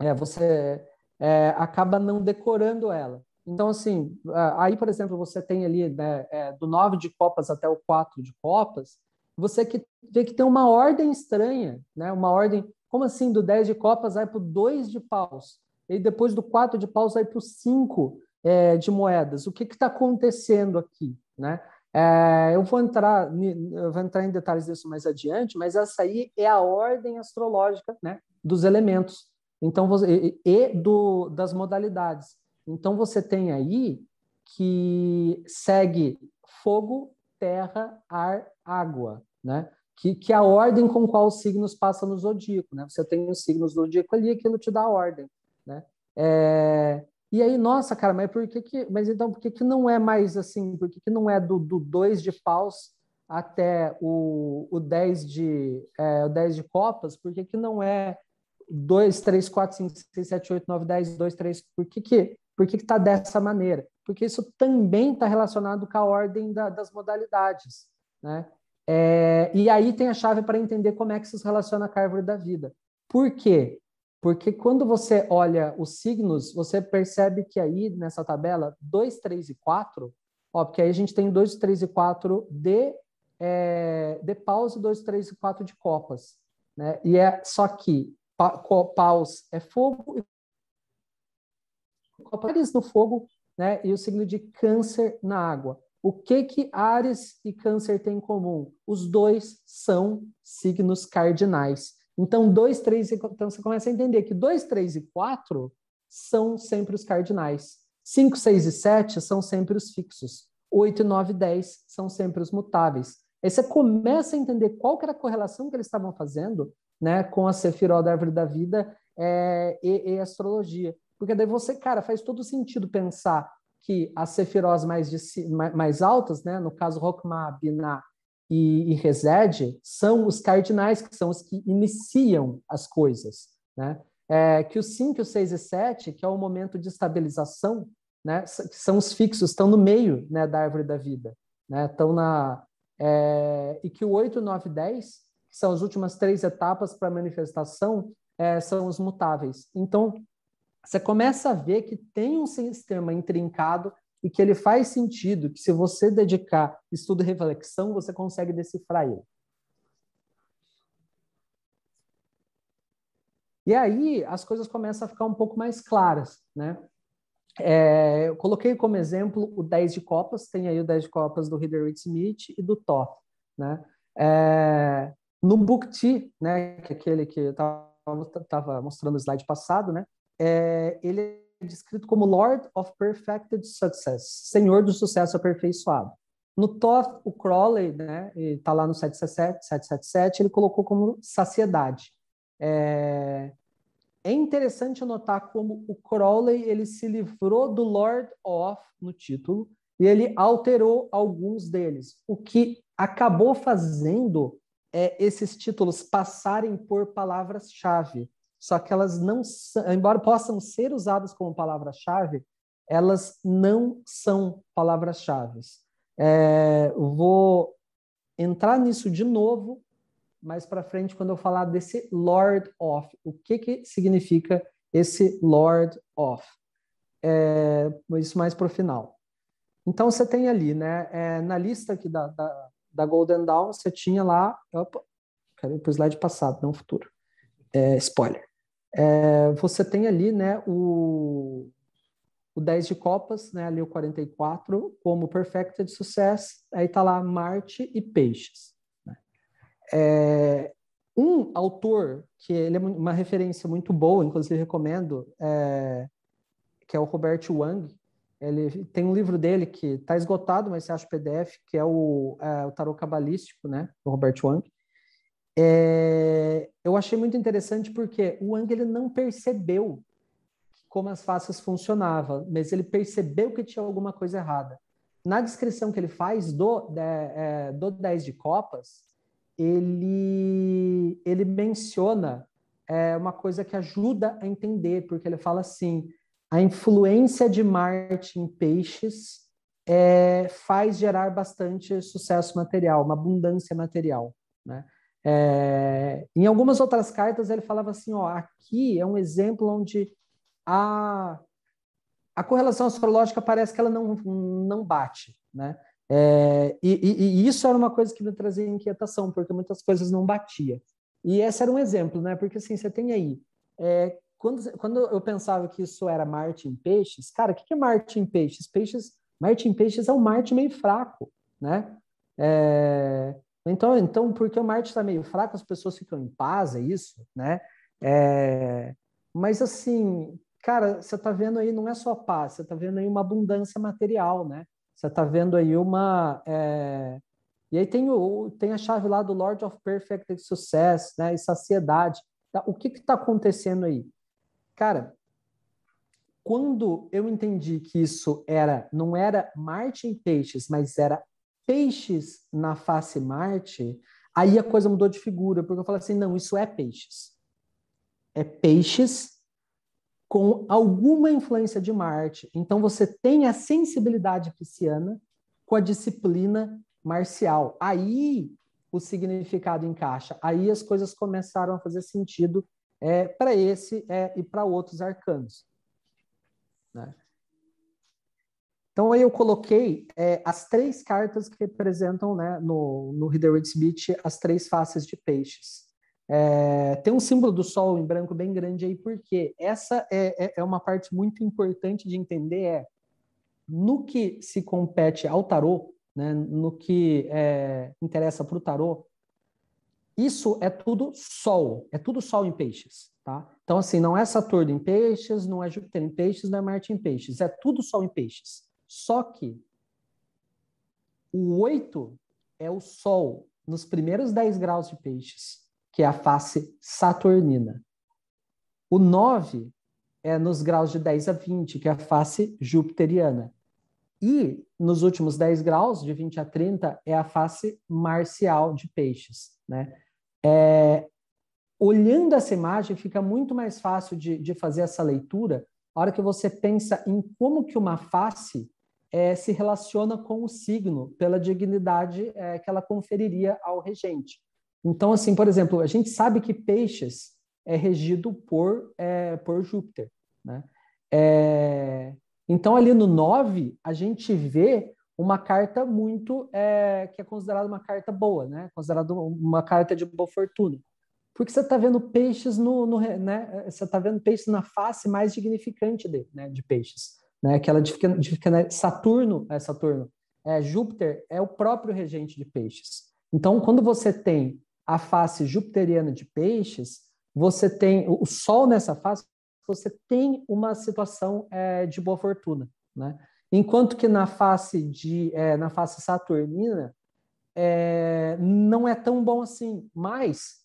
É, você é, acaba não decorando ela. Então, assim, aí, por exemplo, você tem ali né, é, do 9 de copas até o 4 de copas, você que, vê que tem uma ordem estranha, né? uma ordem como assim, do 10 de copas vai para o 2 de paus? E depois do 4 de paus vai para o 5 é, de moedas. O que está acontecendo aqui? Né? É, eu, vou entrar, eu vou entrar em detalhes disso mais adiante, mas essa aí é a ordem astrológica né, dos elementos então você, e do, das modalidades. Então você tem aí que segue fogo, terra, ar, água, né? que, que é a ordem com qual os signos passam no zodíaco, né? Você tem os signos do zodíaco ali, aquilo te dá a ordem, né? É, e aí, nossa, cara, mas por que que, mas então por que que não é mais assim, por que que não é do, do 2 de paus até o, o 10 de é, o 10 de copas? Por que que não é 2, 3, 4, 5, 6, 7, 8, 9, 10, 2, 3, por que que por que está dessa maneira? Porque isso também está relacionado com a ordem da, das modalidades. Né? É, e aí tem a chave para entender como é que se relaciona com a árvore da vida. Por quê? Porque quando você olha os signos, você percebe que aí nessa tabela, 2, 3 e 4, ó, porque aí a gente tem 2, 3 e 4 de, é, de paus e 2, 3 e 4 de copas. Né? E é só que pa, paus é fogo e copas no fogo né? e o signo de câncer na água. O que que Ares e Câncer têm em comum? Os dois são signos cardinais. Então, 2, 3 e então você começa a entender que 2, 3 e 4 são sempre os cardinais. 5, 6 e 7 são sempre os fixos. 8, 9 e 10 são sempre os mutáveis. Aí você começa a entender qual que era a correlação que eles estavam fazendo né, com a Sefiró da Árvore da Vida é, e, e astrologia. Porque daí você, cara, faz todo sentido pensar que as sefirós mais, de, mais altas, né, no caso Rokma, Binah e, e são os cardinais, que são os que iniciam as coisas. Né? É, que os 5, os 6 e 7, que é o momento de estabilização, né, que são os fixos, estão no meio né, da árvore da vida. Né, estão na, é, e que o 8, 9 e 10, que são as últimas três etapas para a manifestação, é, são os mutáveis. Então, você começa a ver que tem um sistema intrincado e que ele faz sentido, que se você dedicar estudo e reflexão, você consegue decifrar ele. E aí as coisas começam a ficar um pouco mais claras, né? É, eu coloquei como exemplo o 10 de copas, tem aí o 10 de copas do Rider Smith e do Toth, né? É, no Bukti, né, que é aquele que eu estava mostrando no slide passado, né? É, ele é descrito como Lord of Perfected Success, Senhor do Sucesso Aperfeiçoado. No Toth, o Crowley, né, está lá no 777, 777, ele colocou como saciedade. É, é interessante notar como o Crowley ele se livrou do Lord of no título e ele alterou alguns deles, o que acabou fazendo é, esses títulos passarem por palavras-chave só que elas não, embora possam ser usadas como palavra-chave, elas não são palavras-chave. É, vou entrar nisso de novo mais para frente quando eu falar desse Lord of. O que, que significa esse Lord of? É, isso mais para o final. Então você tem ali, né? É, na lista aqui da, da, da, Golden Dawn, você tinha lá. Opa, quero ir para o slide passado, não futuro. É, spoiler é, você tem ali né, o, o 10 de copas, né, ali o 44, como Perfected Success, aí está lá Marte e Peixes. Né? É, um autor que ele é uma referência muito boa, inclusive recomendo, é, que é o Robert Wang. Ele tem um livro dele que está esgotado, mas você acha PDF, que é o, é, o Tarot Cabalístico, né, do Robert Wang. É, eu achei muito interessante porque o Wang ele não percebeu como as faces funcionavam, mas ele percebeu que tinha alguma coisa errada. Na descrição que ele faz do, é, do 10 de copas, ele, ele menciona é, uma coisa que ajuda a entender, porque ele fala assim: a influência de Marte em peixes é, faz gerar bastante sucesso material, uma abundância material. Né? É, em algumas outras cartas ele falava assim: ó, aqui é um exemplo onde a, a correlação astrológica parece que ela não, não bate. Né? É, e, e, e, isso era uma coisa que me trazia inquietação, porque muitas coisas não batia. E esse era um exemplo, né? Porque assim, você tem aí. É, quando, quando eu pensava que isso era Marte em peixes, cara, o que, que é Marte em peixes? Peixes, Marte em peixes é um Marte meio fraco, né? É, então, então, porque o Marte está meio fraco, as pessoas ficam em paz, é isso, né? É, mas assim, cara, você está vendo aí, não é só paz, você está vendo aí uma abundância material, né? Você está vendo aí uma. É... E aí tem, o, tem a chave lá do Lord of Perfect Success, né? E saciedade. Tá? O que está acontecendo aí? Cara, quando eu entendi que isso era não era Marte peixes, mas era peixes na face Marte, aí a coisa mudou de figura, porque eu falei assim, não, isso é peixes. É peixes com alguma influência de Marte. Então você tem a sensibilidade pisciana com a disciplina marcial. Aí o significado encaixa. Aí as coisas começaram a fazer sentido é, para esse é, e para outros arcanos. Né? Então aí eu coloquei é, as três cartas que representam né, no, no Rider-Waite-Smith as três faces de peixes. É, tem um símbolo do sol em branco bem grande aí, porque essa é, é, é uma parte muito importante de entender, é no que se compete ao tarô, né, no que é, interessa para o tarô, isso é tudo sol, é tudo sol em peixes, tá? Então, assim, não é Saturno em peixes, não é Júpiter em peixes, não é Marte em peixes, é tudo sol em peixes. Só que o oito é o sol nos primeiros 10 graus de peixes que é a face saturnina. O 9 é nos graus de 10 a 20, que é a face jupiteriana. E nos últimos 10 graus, de 20 a 30, é a face marcial de peixes. Né? É, olhando essa imagem, fica muito mais fácil de, de fazer essa leitura a hora que você pensa em como que uma face é, se relaciona com o signo, pela dignidade é, que ela conferiria ao regente. Então, assim, por exemplo, a gente sabe que peixes é regido por, é, por Júpiter, né? É, então, ali no 9, a gente vê uma carta muito, é, que é considerada uma carta boa, né? Considerada uma carta de boa fortuna. Porque você está vendo peixes no, no né? Você está vendo peixes na face mais dignificante de, né? de peixes, né? Aquela de, de, de Saturno, é Saturno, é Júpiter é o próprio regente de peixes. Então, quando você tem a face jupiteriana de peixes, você tem o Sol nessa face, você tem uma situação é, de boa fortuna, né? Enquanto que na face de é, na face saturnina é, não é tão bom assim. Mas,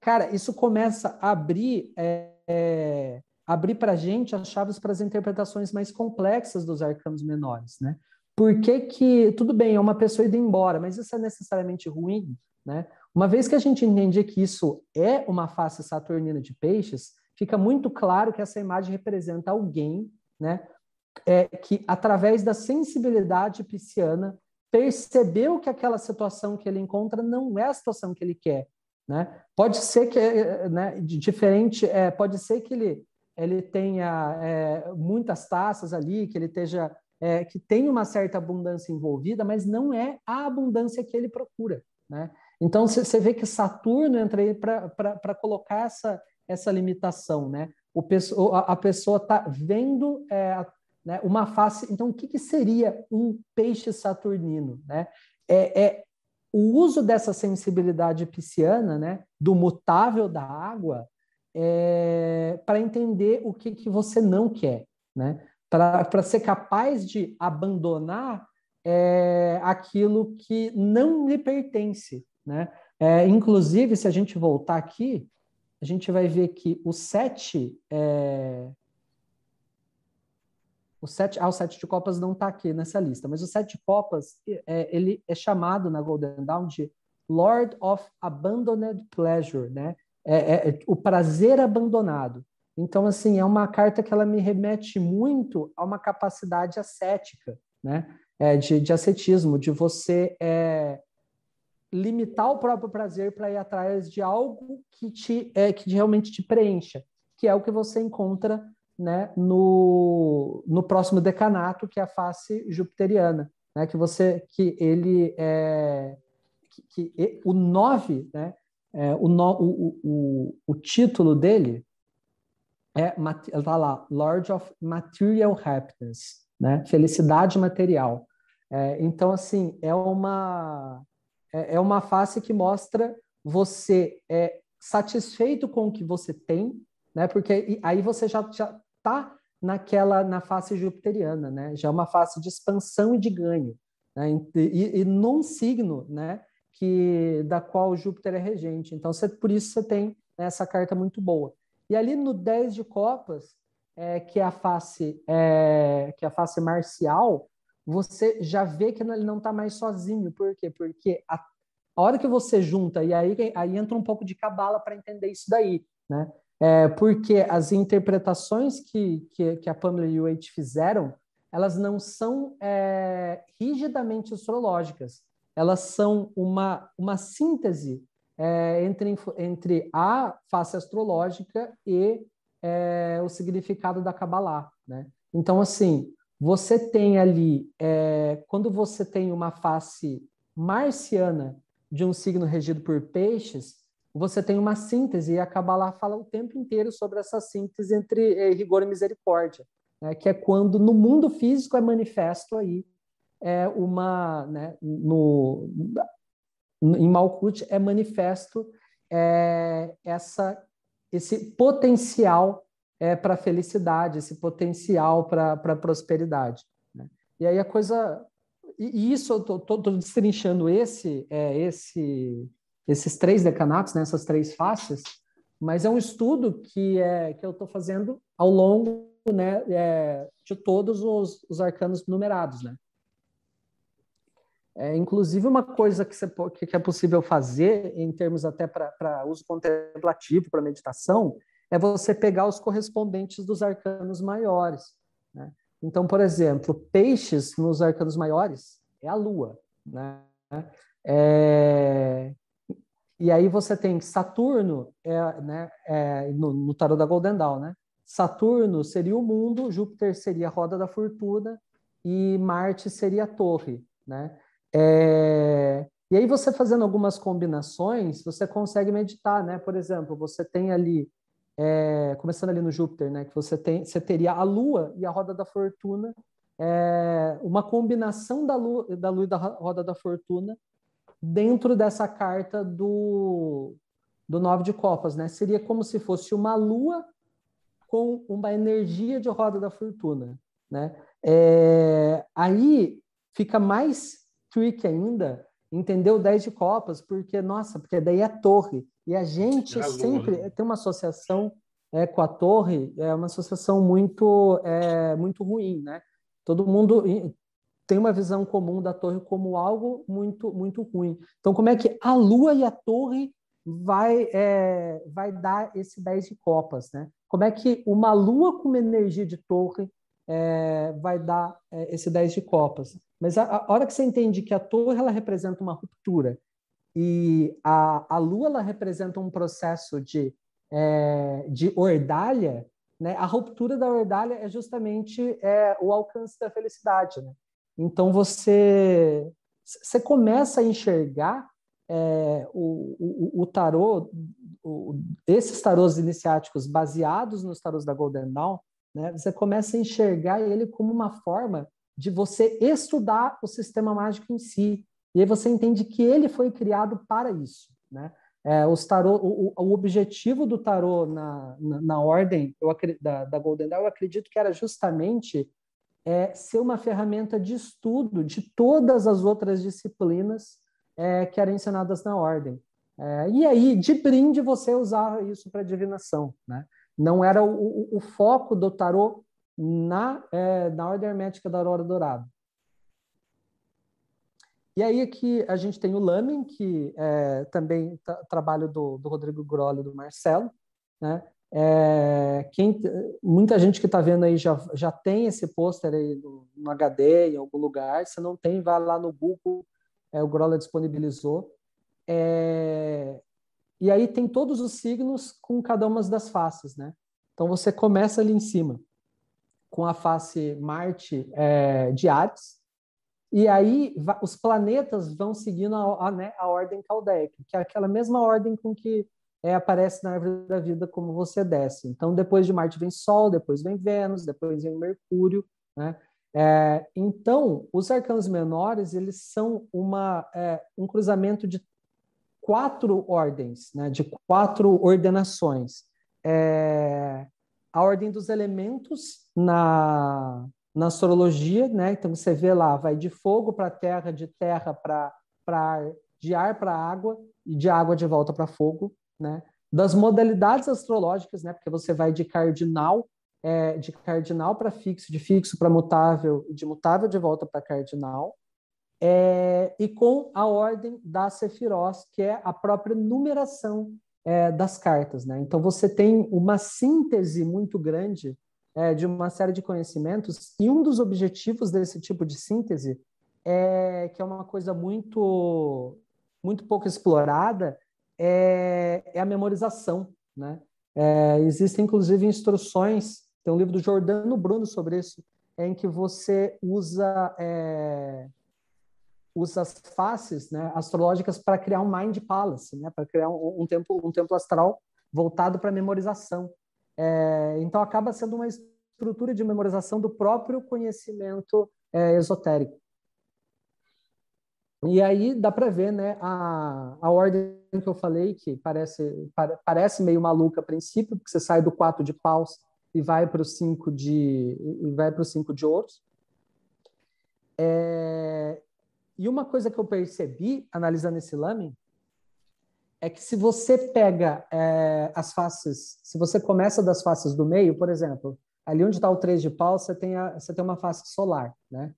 cara, isso começa a abrir é, é, abrir para a gente as chaves para as interpretações mais complexas dos arcanos menores, né? Por que, que tudo bem é uma pessoa indo embora, mas isso é necessariamente ruim, né? Uma vez que a gente entende que isso é uma face saturnina de peixes, fica muito claro que essa imagem representa alguém né, é, que, através da sensibilidade pisciana, percebeu que aquela situação que ele encontra não é a situação que ele quer. Né? Pode ser que, é, né, diferente, é, pode ser que ele, ele tenha é, muitas taças ali, que ele esteja, é, que tenha uma certa abundância envolvida, mas não é a abundância que ele procura. Né? Então, você vê que Saturno entra aí para colocar essa, essa limitação, né? O, a pessoa está vendo é, né, uma face. Então, o que, que seria um peixe saturnino? Né? É, é o uso dessa sensibilidade pisciana, né, do mutável da água, é, para entender o que, que você não quer, né? para ser capaz de abandonar é, aquilo que não lhe pertence. Né? É, inclusive, se a gente voltar aqui, a gente vai ver que o sete. É... O sete, ah, o sete de copas não está aqui nessa lista, mas o sete de copas é, ele é chamado na Golden Dawn de Lord of Abandoned Pleasure, né? É, é, é, o prazer abandonado. Então, assim, é uma carta que ela me remete muito a uma capacidade ascética, né? É, de, de ascetismo, de você é, limitar o próprio prazer para ir atrás de algo que te é, que realmente te preencha, que é o que você encontra né, no, no próximo decanato, que é a face jupiteriana, né, que você que ele é que, que o nove, né, é, o, no, o, o, o título dele é está lá Lord of Material Happiness, né, felicidade material. É, então assim é uma é, é uma face que mostra você é satisfeito com o que você tem, né? Porque aí você já já está naquela na face jupiteriana, né? Já é uma face de expansão e de ganho, né? E, e num signo, né? Que da qual Júpiter é regente. Então, você, por isso você tem né, essa carta muito boa. E ali no 10 de copas, é, que é a face é, que é a face marcial, você já vê que ele não está mais sozinho. Por quê? Porque a, a, hora que você junta, e aí, aí entra um pouco de cabala para entender isso daí, né? É, porque as interpretações que, que, que a Pamela e o Waite fizeram, elas não são é, rigidamente astrológicas. Elas são uma, uma síntese é, entre, entre a face astrológica e é, o significado da Kabbalah. Né? Então, assim, você tem ali, é, quando você tem uma face marciana de um signo regido por peixes, você tem uma síntese, e a Kabbalah fala o tempo inteiro sobre essa síntese entre é, rigor e misericórdia, né? que é quando no mundo físico é manifesto aí é uma, né, no, em Malkuth é manifesto é, essa, esse potencial é, para felicidade, esse potencial para prosperidade. Né? E aí a coisa. E, isso eu estou destrinchando esse, é, esse, esses três decanatos, né, essas três faces, mas é um estudo que, é, que eu estou fazendo ao longo né, é, de todos os, os arcanos numerados. Né? É, inclusive, uma coisa que, você, que é possível fazer, em termos até para uso contemplativo, para meditação, é você pegar os correspondentes dos arcanos maiores. Né? Então, por exemplo, peixes nos arcanos maiores é a lua. Né? É... E aí você tem Saturno é, né, é, no, no tarot da Golden Dawn, né? Saturno seria o mundo, Júpiter seria a roda da fortuna e Marte seria a torre, né? É... E aí você fazendo algumas combinações, você consegue meditar, né? Por exemplo, você tem ali, é... começando ali no Júpiter, né? Que você tem, você teria a Lua e a roda da fortuna, é... uma combinação da Lua, da Lua e da roda da fortuna dentro dessa carta do do nove de copas, né? Seria como se fosse uma Lua com uma energia de roda da fortuna, né? É... Aí fica mais trick ainda entender o 10 de copas, porque, nossa, porque daí é torre. E a gente é sempre tem uma associação é, com a torre, é uma associação muito, é, muito ruim, né? Todo mundo tem uma visão comum da torre como algo muito, muito ruim. Então, como é que a lua e a torre vai, é, vai dar esse 10 de copas, né? Como é que uma lua com uma energia de torre é, vai dar é, esse 10 de copas? Mas a, a, hora que você entende que a torre ela representa uma ruptura e a, a lua ela representa um processo de, é, de ordalha, né? a ruptura da ordalha é justamente é, o alcance da felicidade. Né? Então você, você começa a enxergar é, o, o, o tarô, o, esses tarôs iniciáticos baseados nos tarôs da Golden Dawn, né? você começa a enxergar ele como uma forma de você estudar o sistema mágico em si. E aí você entende que ele foi criado para isso, né? É, os tarô, o, o, objetivo do tarô na, na, na ordem eu, da, da Golden Dawn, eu acredito que era justamente é, ser uma ferramenta de estudo de todas as outras disciplinas é, que eram ensinadas na ordem. É, e aí, de brinde, você usar isso para divinação. Né? Não era o, o, o, foco do tarô na, é, na ordem hermética da Aurora Dourada. E aí aqui a gente tem o Lamin, que é também trabalho do, do Rodrigo Grolli e do Marcelo. Né? É, quem, muita gente que está vendo aí já, já tem esse pôster aí no, no, HD em algum lugar. Se não tem, vá lá no Google, é, o Grolli disponibilizou. É, e aí tem todos os signos com cada uma das faces, né? Então você começa ali em cima com a face Marte é, de Ares, e aí os planetas vão seguindo a, a, né, a ordem caldeica, que é aquela mesma ordem com que é, aparece na árvore da vida como você desce. Então, depois de Marte vem Sol, depois vem Vênus, depois vem Mercúrio, né? É, então, os arcanos menores eles são uma, é, um cruzamento de quatro ordens, né? de quatro ordenações. É, a ordem dos elementos na, na astrologia, né? Então você vê lá, vai de fogo para terra, de terra para ar, de ar para água e de água de volta para fogo, né? Das modalidades astrológicas, né? Porque você vai de cardinal, é, de cardinal para fixo, de fixo para mutável, de mutável de volta para cardinal. É, e com a ordem da Sefirós, que é a própria numeração é, das cartas, né? Então você tem uma síntese muito grande é, de uma série de conhecimentos, e um dos objetivos desse tipo de síntese é que é uma coisa muito muito pouco explorada é, é a memorização, né? É, existem inclusive instruções, tem um livro do Jordano Bruno sobre isso, em que você usa é, usa as faces né, astrológicas para criar um mind palace, né, para criar um, um templo um templo astral voltado para memorização. É, então, acaba sendo uma estrutura de memorização do próprio conhecimento é, esotérico. E aí dá para ver né, a, a ordem que eu falei, que parece, parece meio maluca a princípio, porque você sai do 4 de paus e vai para o 5 de e vai para o 5 de ouros. É, e uma coisa que eu percebi analisando esse lame é que se você pega é, as faces, se você começa das faces do meio, por exemplo, ali onde está o 3 de pau, você tem, a, você tem uma face solar, né?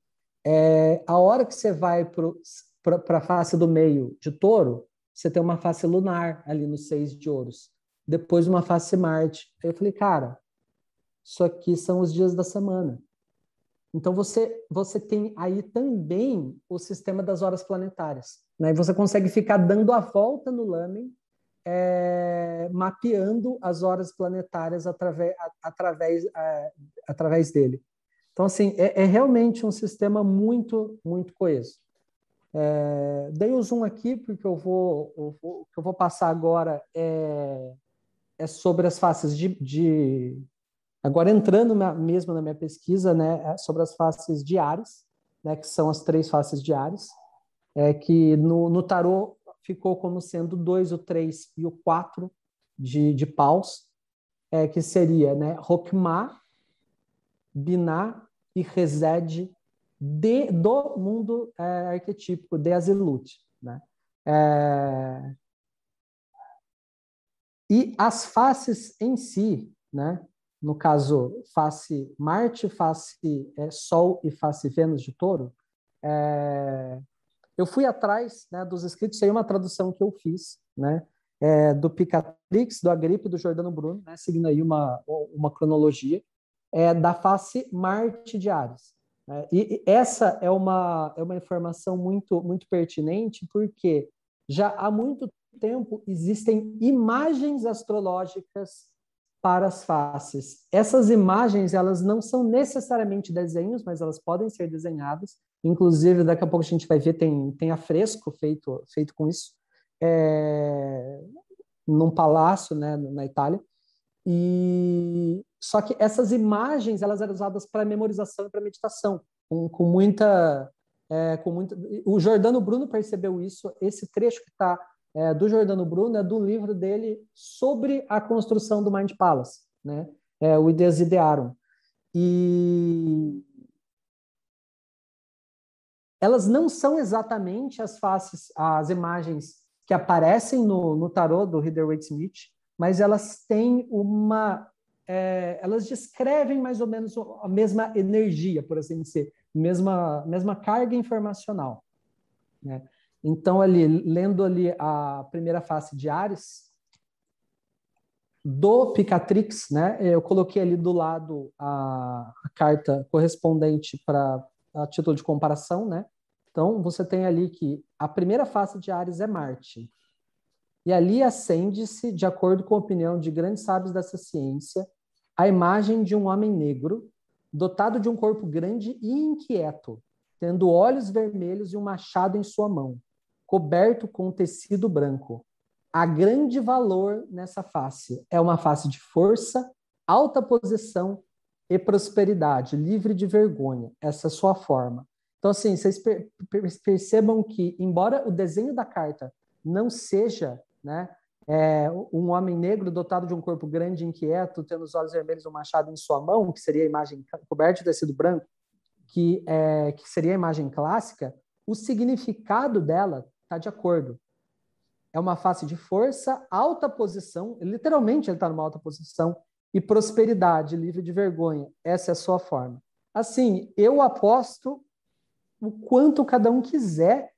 É, a hora que você vai para a face do meio de touro, você tem uma face lunar ali no 6 de ouros. Depois uma face Marte. Aí eu falei, cara, isso aqui são os dias da semana. Então você você tem aí também o sistema das horas planetárias, né? E você consegue ficar dando a volta no lamen, é, mapeando as horas planetárias através através é, através dele. Então assim é, é, realmente um sistema muito muito coeso. É, dei o zoom aqui porque eu vou, eu vou o que eu vou passar agora é, é sobre as faces de, de Agora, entrando mesmo na minha pesquisa né, é sobre as faces diárias, né, que são as três faces diárias, é, que no, no tarô ficou como sendo 2, o 3 e o 4 de, de paus, é, que seria né, Rokma, Binah e Resed de, do mundo é, arquetípico de Azilut. Né? É, e as faces em si, né, no caso, face Marte, face é, Sol e face Vênus de Touro, é, eu fui atrás né, dos escritos, aí uma tradução que eu fiz, né, é, do Picatrix, do Agripe do Jordano Bruno, né, seguindo aí uma, uma cronologia, é, da face Marte de Ares. Né, e, e essa é uma, é uma informação muito, muito pertinente, porque já há muito tempo existem imagens astrológicas para as faces. Essas imagens, elas não são necessariamente desenhos, mas elas podem ser desenhadas. Inclusive, daqui a pouco a gente vai ver, tem, tem afresco feito, feito com isso, é, num palácio né, na Itália. E só que essas imagens elas eram usadas para memorização e para meditação, com, com muita é, com muito. O Jordano Bruno percebeu isso. Esse trecho que está é, do Jordano Bruno é do livro dele sobre a construção do Mind Palace, né? É, o Ideas Idearam. E elas não são exatamente as faces, as imagens que aparecem no, no tarô do Rider-Waite-Smith, mas elas têm uma é, elas descrevem mais ou menos a mesma energia, por assim dizer, mesma mesma carga informacional. Né? Então ali lendo ali a primeira face de Ares do Picatrix, né? Eu coloquei ali do lado a, a carta correspondente para a título de comparação, né? Então, você tem ali que a primeira face de Ares é Marte. E ali acende-se, de acordo com a opinião de grandes sábios dessa ciência, a imagem de um homem negro, dotado de um corpo grande e inquieto, tendo olhos vermelhos e um machado em sua mão, coberto com tecido branco. Há grande valor nessa face. É uma face de força, alta posição e prosperidade, livre de vergonha. Essa é a sua forma. Então, assim, vocês percebam que, embora o desenho da carta não seja né, é, um homem negro dotado de um corpo grande e inquieto, tendo os olhos vermelhos um machado em sua mão, que seria a imagem coberta de tecido branco, que, é, que seria a imagem clássica, o significado dela está de acordo. É uma face de força, alta posição, literalmente ele está numa alta posição, e prosperidade, livre de vergonha. Essa é a sua forma. Assim, eu aposto o quanto cada um quiser,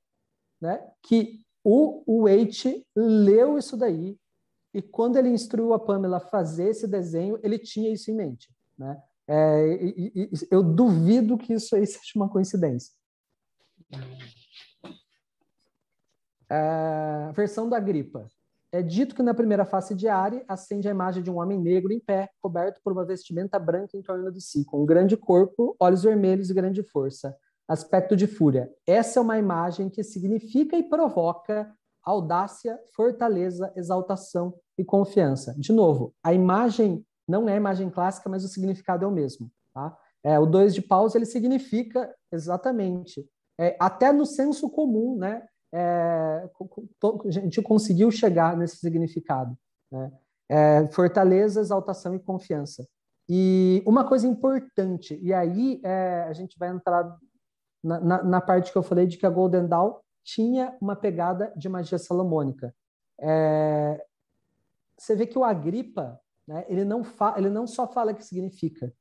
né? Que o, Waite leu isso daí e quando ele instruiu a Pamela a fazer esse desenho, ele tinha isso em mente, né? É, e, e, eu duvido que isso aí seja uma coincidência. É, versão da gripa. É dito que na primeira face de Ari acende a imagem de um homem negro em pé, coberto por uma vestimenta branca em torno de si, com um grande corpo, olhos vermelhos e grande força aspecto de fúria. Essa é uma imagem que significa e provoca audácia, fortaleza, exaltação e confiança. De novo, a imagem não é a imagem clássica, mas o significado é o mesmo. Tá? É, o dois de paus ele significa exatamente, é, até no senso comum, né? É, a gente conseguiu chegar nesse significado. Né? É, fortaleza, exaltação e confiança. E uma coisa importante, e aí é, a gente vai entrar na, na, na, parte que eu falei de que a Golden Dawn tinha uma pegada de magia salomônica. É, você vê que o Agripa, né, ele, não fa, ele não só fala que significa,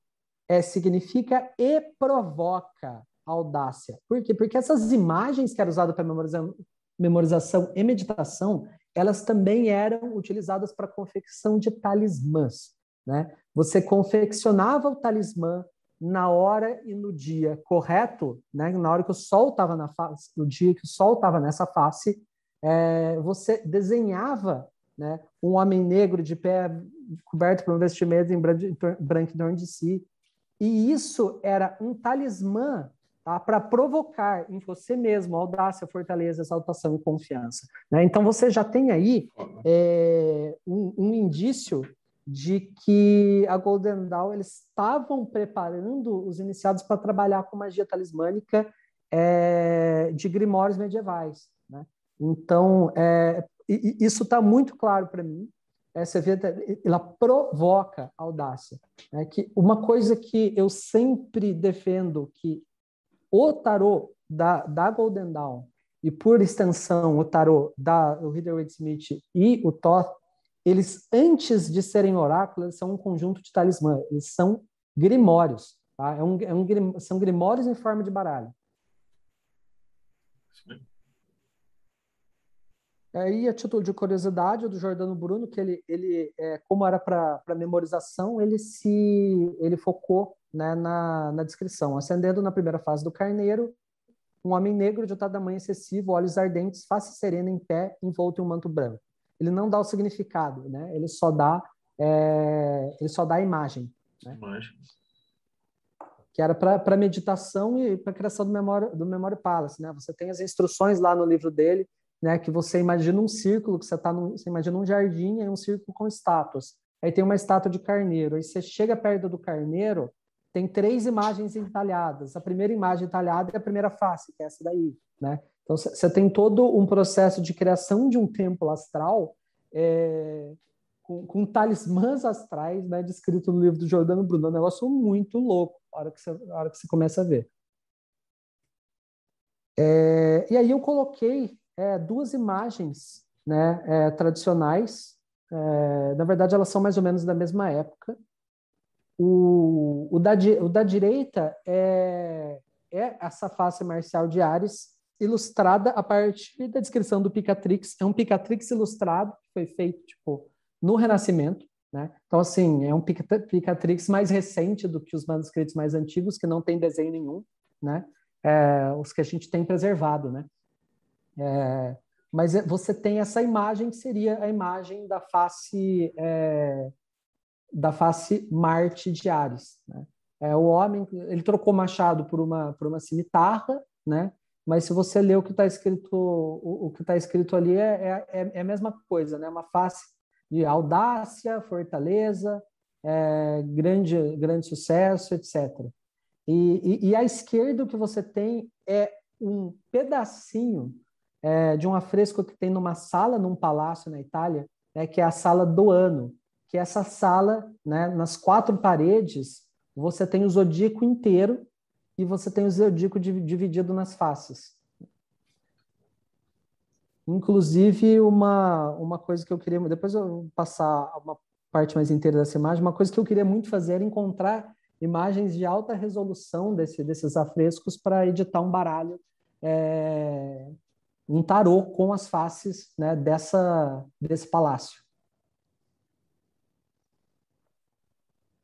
é significa e provoca audácia. Por quê? Porque essas imagens que eram usadas para memorização, memorização e meditação, elas também eram utilizadas para confecção de talismãs. Né? Você confeccionava o talismã na hora e no dia correto, né? na hora que o sol estava na face, no dia que o sol estava nessa face, é, você desenhava né, um homem negro de pé coberto por um vestimento em branco em torno de si. E isso era um talismã tá, para provocar em você mesmo audácia, fortaleza, exaltação e confiança. Né? Então você já tem aí é, um, um indício de que a Golden Dawn eles estavam preparando os iniciados para trabalhar com magia talismânica é, de grimórios medievais. Né? Então, é, isso está muito claro para mim. É, você vê, ela provoca audácia. Né? Que uma coisa que eu sempre defendo que o tarô da, da Golden Dawn e por extensão o tarô da o Rider-Waite-Smith e o Thoth eles, antes de serem oráculos, são um conjunto de talismã, eles são grimórios. Tá? É um, é um, são grimórios em forma de baralho. Aí, a título de curiosidade, o do Jordano Bruno, que ele, ele é, como era para memorização, ele se ele focou né, na, na descrição. Acendendo na primeira fase do carneiro, um homem negro de tamanho excessivo, olhos ardentes, face serena em pé, envolto em um manto branco ele não dá o significado, né? Ele só dá, é, ele só dá a imagem. Né? Imagem. Que era para meditação e para criação do memória do Memory Palace, né? Você tem as instruções lá no livro dele, né? Que você imagina um círculo, que você tá num, você imagina um jardim e um círculo com estátuas. Aí tem uma estátua de carneiro. Aí você chega perto do carneiro, tem três imagens entalhadas. A primeira imagem entalhada é a primeira face, que é essa daí, né? Então, você tem todo um processo de criação de um templo astral é, com, com, talismãs astrais, né, descrito no livro do Jordano Bruno. É um negócio muito louco, a hora que você, começa a ver. É, e aí eu coloquei é, duas imagens né, é, tradicionais. É, na verdade, elas são mais ou menos da mesma época. O, o, da, o da direita é, é essa face marcial de Ares, ilustrada a partir da descrição do Picatrix. É um Picatrix ilustrado, que foi feito tipo, no Renascimento. Né? Então, assim, é um Picatrix mais recente do que os manuscritos mais antigos, que não tem desenho nenhum, né? É, os que a gente tem preservado. Né? É, mas é, você tem essa imagem que seria a imagem da face é, da face Marte de Ares. Né? É, o homem ele trocou machado por uma por uma cimitarra, né? Mas se você ler o que está escrito o, o, que está escrito ali é, é, é, a mesma coisa, né? Uma face de audácia, fortaleza, é, grande grande sucesso, etc. E, e, e à esquerda o que você tem é um pedacinho é, de um afresco que tem numa sala, num palácio na Itália, né, que é a sala do ano, que essa sala, né, nas quatro paredes, você tem o zodíaco inteiro e você tem o zodíaco dividido nas faces. Inclusive, uma, uma coisa que eu queria... Depois eu vou passar uma parte mais inteira dessa imagem. Uma coisa que eu queria muito fazer era encontrar imagens de alta resolução desse, desses afrescos para editar um baralho é, um tarô com as faces né, dessa, desse palácio.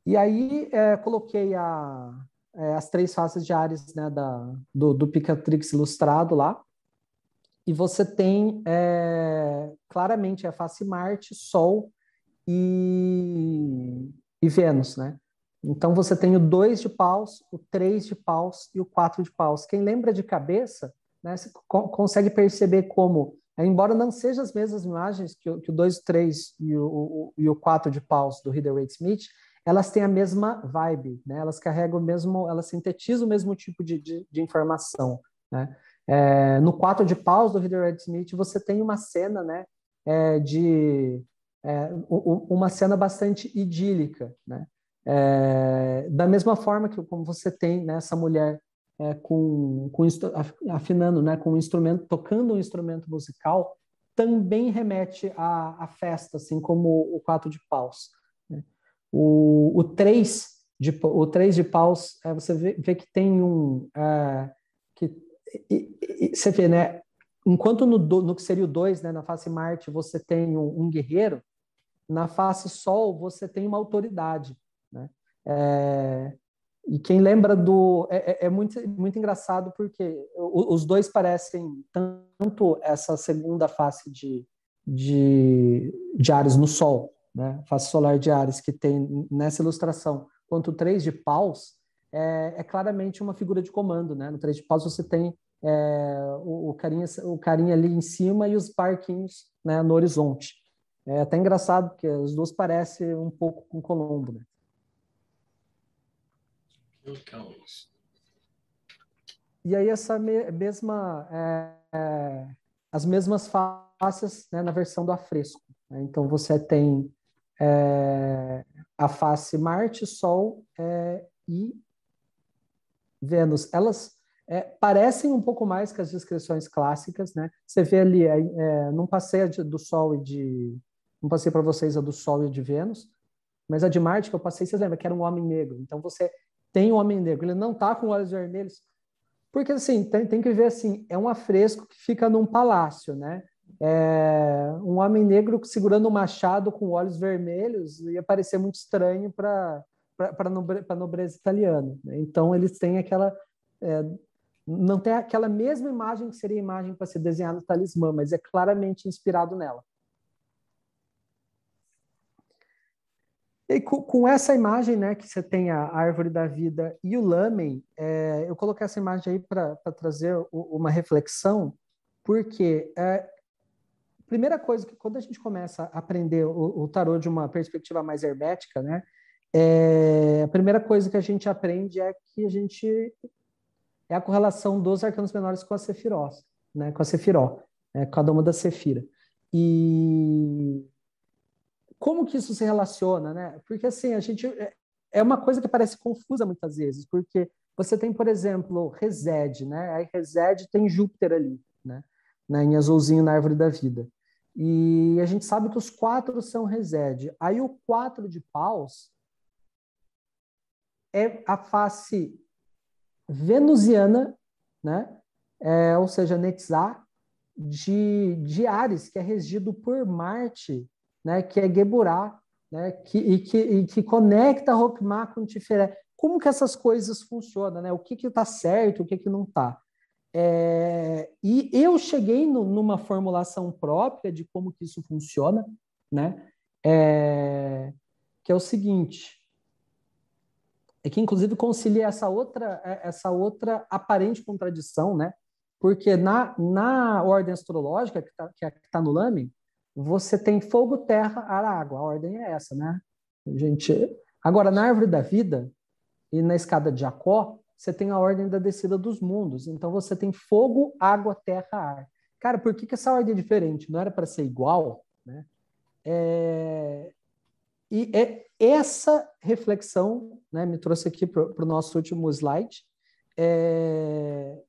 E aí é, coloquei a, é, as três faces de Ares né, da, do, do Picatrix ilustrado lá. E você tem é, claramente a face Marte, Sol e, e Vênus, né? Então você tem o 2 de paus, o 3 de paus e o 4 de paus. Quem lembra de cabeça, né, você co consegue perceber como, embora não sejam as mesmas imagens que o, que o 2, 3 e o, o, e o 4 de paus do Rider Waite Smith, elas têm a mesma vibe, né? elas carregam o mesmo, elas sintetizam o mesmo tipo de, de, de informação. Né? É, no 4 de paus do Waite Smith, você tem uma cena né, é, de é, uma cena bastante idílica, né? É, da mesma forma que como você tem né, essa mulher é, com, com afinando, né, com um instrumento, tocando um instrumento musical, também remete à, à festa, assim como o quatro de paus. O, o três de o três de paus, é, você vê, vê, que tem um é, que e, e, você vê, né? Enquanto no, no que seria o dois, né, na face Marte, você tem um, um guerreiro, na face Sol você tem uma autoridade, né? É, e quem lembra do. É, é, é, muito, muito engraçado porque os dois parecem tanto essa segunda face de, de, de Ares no Sol, né? face solar de Ares, que tem nessa ilustração, quanto o três de paus, é, é, claramente uma figura de comando. Né? No três de paus você tem é, o, o, carinha, o carinha ali em cima e os barquinhos né, no horizonte. É até engraçado, porque os dois parecem um pouco com Colombo. Né? E aí essa me mesma é, é, as mesmas faces né, na versão do afresco. Né? Então você tem é, a face Marte, Sol é, e Vênus. Elas é, parecem um pouco mais que as descrições clássicas, né? Você vê ali, é, é não passei do Sol e de, não passei para vocês a do Sol e de Vênus, mas a de Marte que eu passei, vocês lembram que era um homem negro. Então você tem um homem negro, ele não está com olhos vermelhos. Porque, assim, tem, tem que ver assim, é um afresco que fica num palácio, né? É, um homem negro segurando um machado com olhos vermelhos ia parecer muito estranho para para nobre, a nobreza italiana. Né? Então, eles têm aquela... É, não tem aquela mesma imagem que seria a imagem para ser desenhada no talismã, mas é claramente inspirado nela. E com, com, essa imagem, né, que você tem a árvore da vida e o lamen, é, eu coloquei essa imagem aí para trazer o, uma reflexão, porque é, primeira coisa que quando a gente começa a aprender o, o tarô de uma perspectiva mais hermética, né, é, a primeira coisa que a gente aprende é que a gente é a correlação dos arcanos menores com a Sefirós, né? Com a Sefiró, é, cada uma da Sefira. E como que isso se relaciona, né? Porque assim, a gente é, é uma coisa que parece confusa muitas vezes, porque você tem, por exemplo, Resed, né? Aí Resed tem Júpiter ali, né? né? Em azulzinho na árvore da vida. E a gente sabe que os quatro são Resed. Aí o quatro de paus é a face venusiana, né? É, ou seja, Netzah, de, de Ares, que é regido por Marte, né? que é Geburá, né? que, e, que, e que conecta Rokmah com Tiferé. Como que essas coisas funcionam? Né? O que está certo, o que, que não está? É, e eu cheguei no, numa formulação própria de como que isso funciona, né? É, que é o seguinte, é que inclusive concilia essa outra é, essa outra aparente contradição, né? Porque na, na ordem astrológica que está que é, tá no Lame, você tem fogo, terra, ar, água. A ordem é essa, né? Gente, agora na árvore da vida e na escada de Jacó, você tem a ordem da descida dos mundos. Então você tem fogo, água, terra, ar. Cara, por que, que essa ordem é diferente? Não era para ser igual, né? É... E é essa reflexão né, me trouxe aqui para o nosso último slide. É...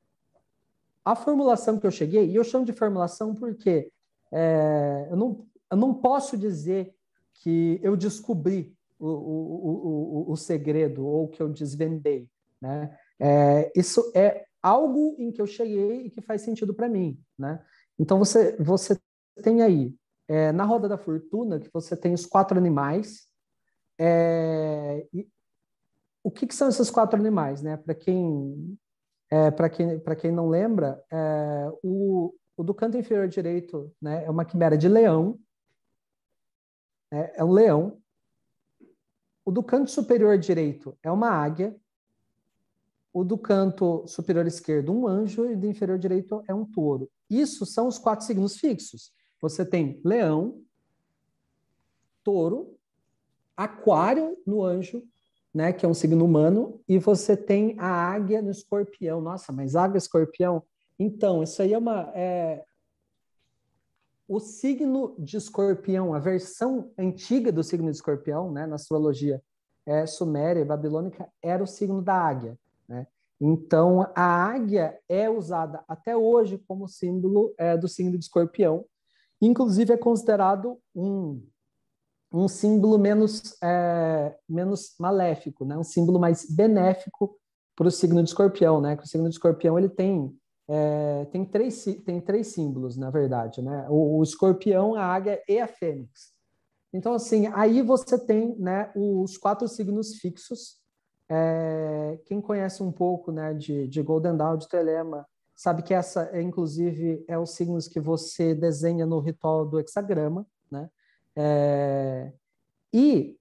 A formulação que eu cheguei, e eu chamo de formulação porque é, eu, não, eu não posso dizer que eu descobri o, o, o, o segredo ou que eu desvendei. Né? É, isso é algo em que eu cheguei e que faz sentido para mim. Né? Então, você, você tem aí, é, na roda da fortuna, que você tem os quatro animais, é, o que, que, são esses quatro animais, né? Para quem, é, quem, para quem não lembra, é, o, o, do canto inferior direito, né, é uma quimera de leão, é, é um leão. O do canto superior direito é uma águia. O do canto superior esquerdo, um anjo, e do inferior direito é um touro. Isso são os quatro signos fixos. Você tem leão, touro, Aquário no anjo, né, que é um signo humano, e você tem a águia no escorpião. Nossa, mas águia escorpião? Então, isso aí é uma. É... O signo de escorpião, a versão antiga do signo de escorpião, né, na astrologia é, suméria e babilônica, era o signo da águia. Então, a águia é usada até hoje como símbolo é, do signo de escorpião. Inclusive, é considerado um um símbolo menos, é, menos maléfico, né? um símbolo mais benéfico para o signo de escorpião, né? O signo de escorpião ele tem, é, tem, três, tem três símbolos, na verdade, né? O, o, escorpião, a águia e a fênix. Então, assim, aí você tem né, os quatro signos fixos. É, quem conhece um pouco né, de, de Golden Dawn, de Telema, sabe que essa, é, inclusive, é os signos que você desenha no ritual do hexagrama, né? É, e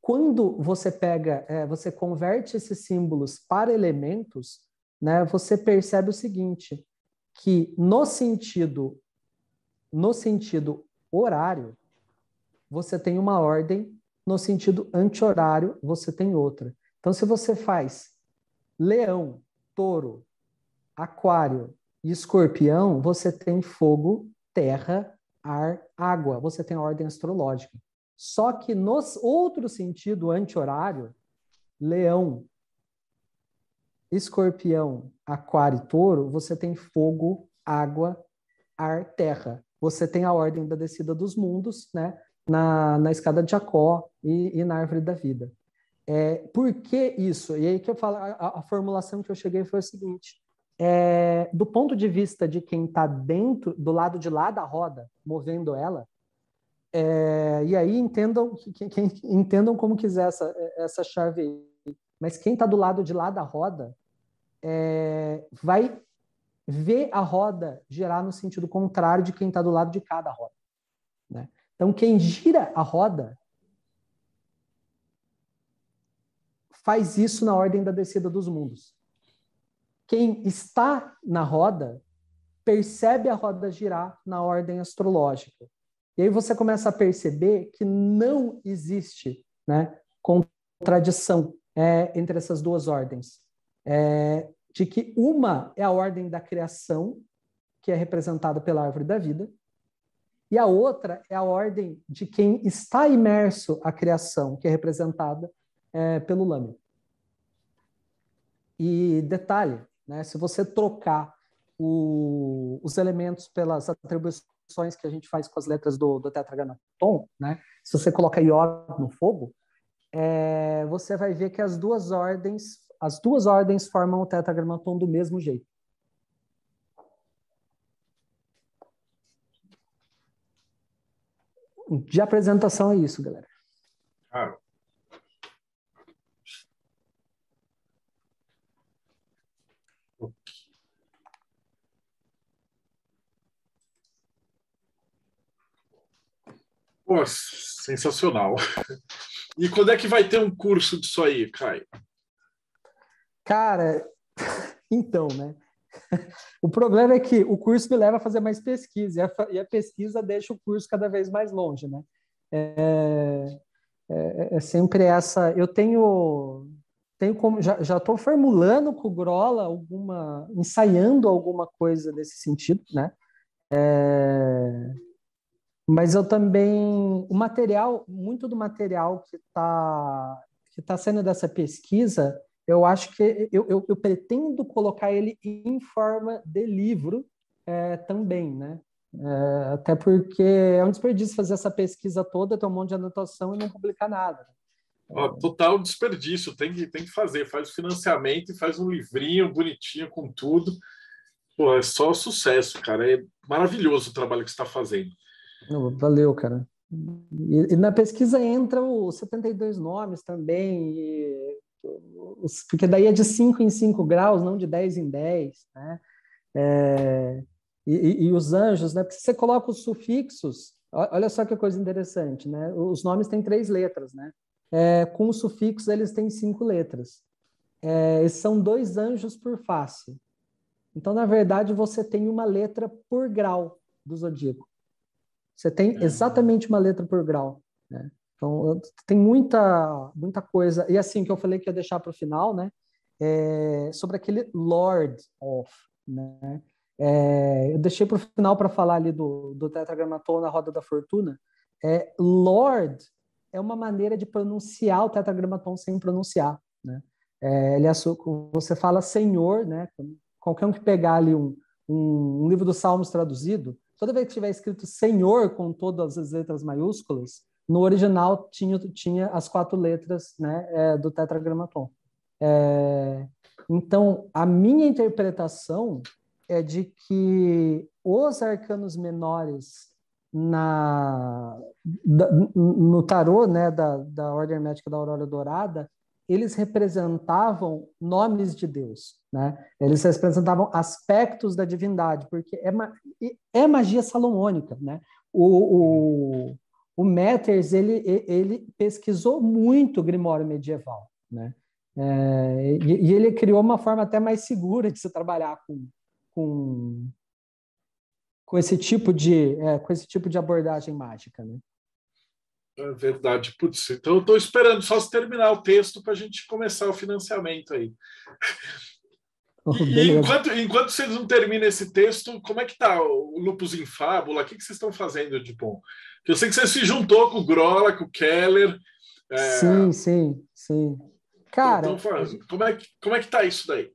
quando você pega, é, você converte esses símbolos para elementos, né, você percebe o seguinte, que no sentido, no sentido horário, você tem uma ordem, no sentido anti-horário, você tem outra. Então, se você faz leão, touro, aquário e escorpião, você tem fogo, terra, ar, água. Você tem a ordem astrológica. Só que no outro sentido anti-horário, leão, escorpião, aquário e touro, você tem fogo, água, ar, terra. Você tem a ordem da descida dos mundos, né? Na, na escada de Jacó e, e na árvore da vida. É, por que isso? E aí que eu falo, a, a formulação que eu cheguei foi o seguinte: é, do ponto de vista de quem está dentro, do lado de lá da roda, movendo ela, é, e aí entendam, quem, quem, entendam como quiser essa, essa chave aí. Mas quem está do lado de lá da roda é, vai ver a roda girar no sentido contrário de quem está do lado de cada roda. Né? Então, quem gira a roda faz isso na ordem da descida dos mundos quem está na roda percebe a roda girar na ordem astrológica. E aí você começa a perceber que não existe né, contradição é, entre essas duas ordens. É, de que uma é a ordem da criação, que é representada pela árvore da vida, e a outra é a ordem de quem está imerso à criação, que é representada é, pelo lame. E detalhe, né, se você trocar o, os elementos pelas atribuições que a gente faz com as letras do, do tetragramaton, né, se você coloca iod no fogo, é, você vai ver que as duas ordens, as duas ordens formam o tetragramaton do mesmo jeito. De apresentação é isso, galera. Ah. Pô, sensacional. E quando é que vai ter um curso disso aí, Caio? Cara, então, né? O problema é que o curso me leva a fazer mais pesquisa, e a, pesquisa deixa o curso cada vez mais longe, né? É, é, é sempre essa. Eu tenho, tenho como já estou formulando com o Grola alguma, ensaiando alguma coisa nesse sentido, né? É, mas eu também o material, muito do material que está que tá sendo dessa pesquisa eu acho que eu, eu, eu pretendo colocar ele em forma de livro é, também, né? É, até porque é um desperdício fazer essa pesquisa toda, ter um monte de anotação e não publicar nada. total desperdício, tem que, tem que fazer. Faz o financiamento e faz um livrinho bonitinho com tudo. Pô, é só sucesso, cara. É maravilhoso o trabalho que você está fazendo. Valeu, cara. E, e, na pesquisa entra os 72 nomes também, e porque daí é de 5 em 5 graus, não de 10 em 10, né? É, e, e, os anjos, né? Porque se você coloca os sufixos, olha só que coisa interessante, né? Os nomes têm três letras, né? É, com os sufixos, eles têm cinco letras. É, são dois anjos por face. Então, na verdade, você tem uma letra por grau do zodíaco. Você tem uhum. exatamente uma letra por grau. Né? Então, tem muita, muita coisa. E assim, que eu falei que ia deixar para o final, né? É, sobre aquele Lord of, né? É, eu deixei para o final para falar ali do, do tetragramaton na roda da fortuna. É, Lord é uma maneira de pronunciar o tetragramaton sem pronunciar, né? É, ele é, você fala Senhor, né? Qualquer um que pegar ali um, um, um livro dos Salmos traduzido, toda vez que tiver escrito Senhor com todas as letras maiúsculas, no original tinha, tinha as quatro letras né, é, do tetragramaton. É, então, a minha interpretação é de que os arcanos menores na, da, no tarô né, da, da Ordem Hermética da Aurora Dourada, eles representavam nomes de Deus, né? Eles representavam aspectos da divindade, porque é, é magia salomônica, né? O, o, o Matters ele, ele pesquisou muito o Grimório medieval, né? É, e, e, ele criou uma forma até mais segura de se trabalhar com, com, com esse tipo de é, com esse tipo de abordagem mágica, né? É verdade, putz. Então eu estou esperando só se terminar o texto para a gente começar o financiamento aí. Enquanto, enquanto vocês não terminam esse texto, como é que tá o Lupus em Fábula? O que, que vocês estão fazendo de bom? Eu sei que você se juntou com o Grola, com o Keller. É... Sim, sim, sim. Cara, então, como, é que, como é que tá isso daí?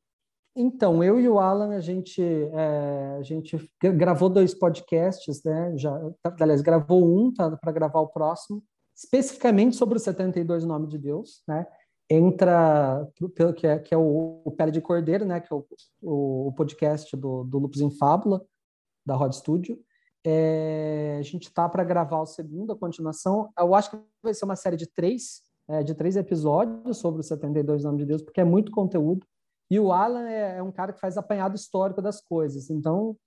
Então, eu e o Alan, a gente, é, a gente gravou dois podcasts, né? Já, tá, aliás, gravou um tá, para gravar o próximo, especificamente sobre os 72 Nomes de Deus, né? Entra, pelo que é, que é o, o Pele de Cordeiro, né? Que é o, o, o podcast do, do Lupus em Fábula, da Rod Studio. É, a gente está para gravar o segundo, a continuação. Eu acho que vai ser uma série de três, é, de três episódios sobre os 72 Nomes de Deus, porque é muito conteúdo. E o Alan é, é um cara que faz apanhado histórico das coisas. Então,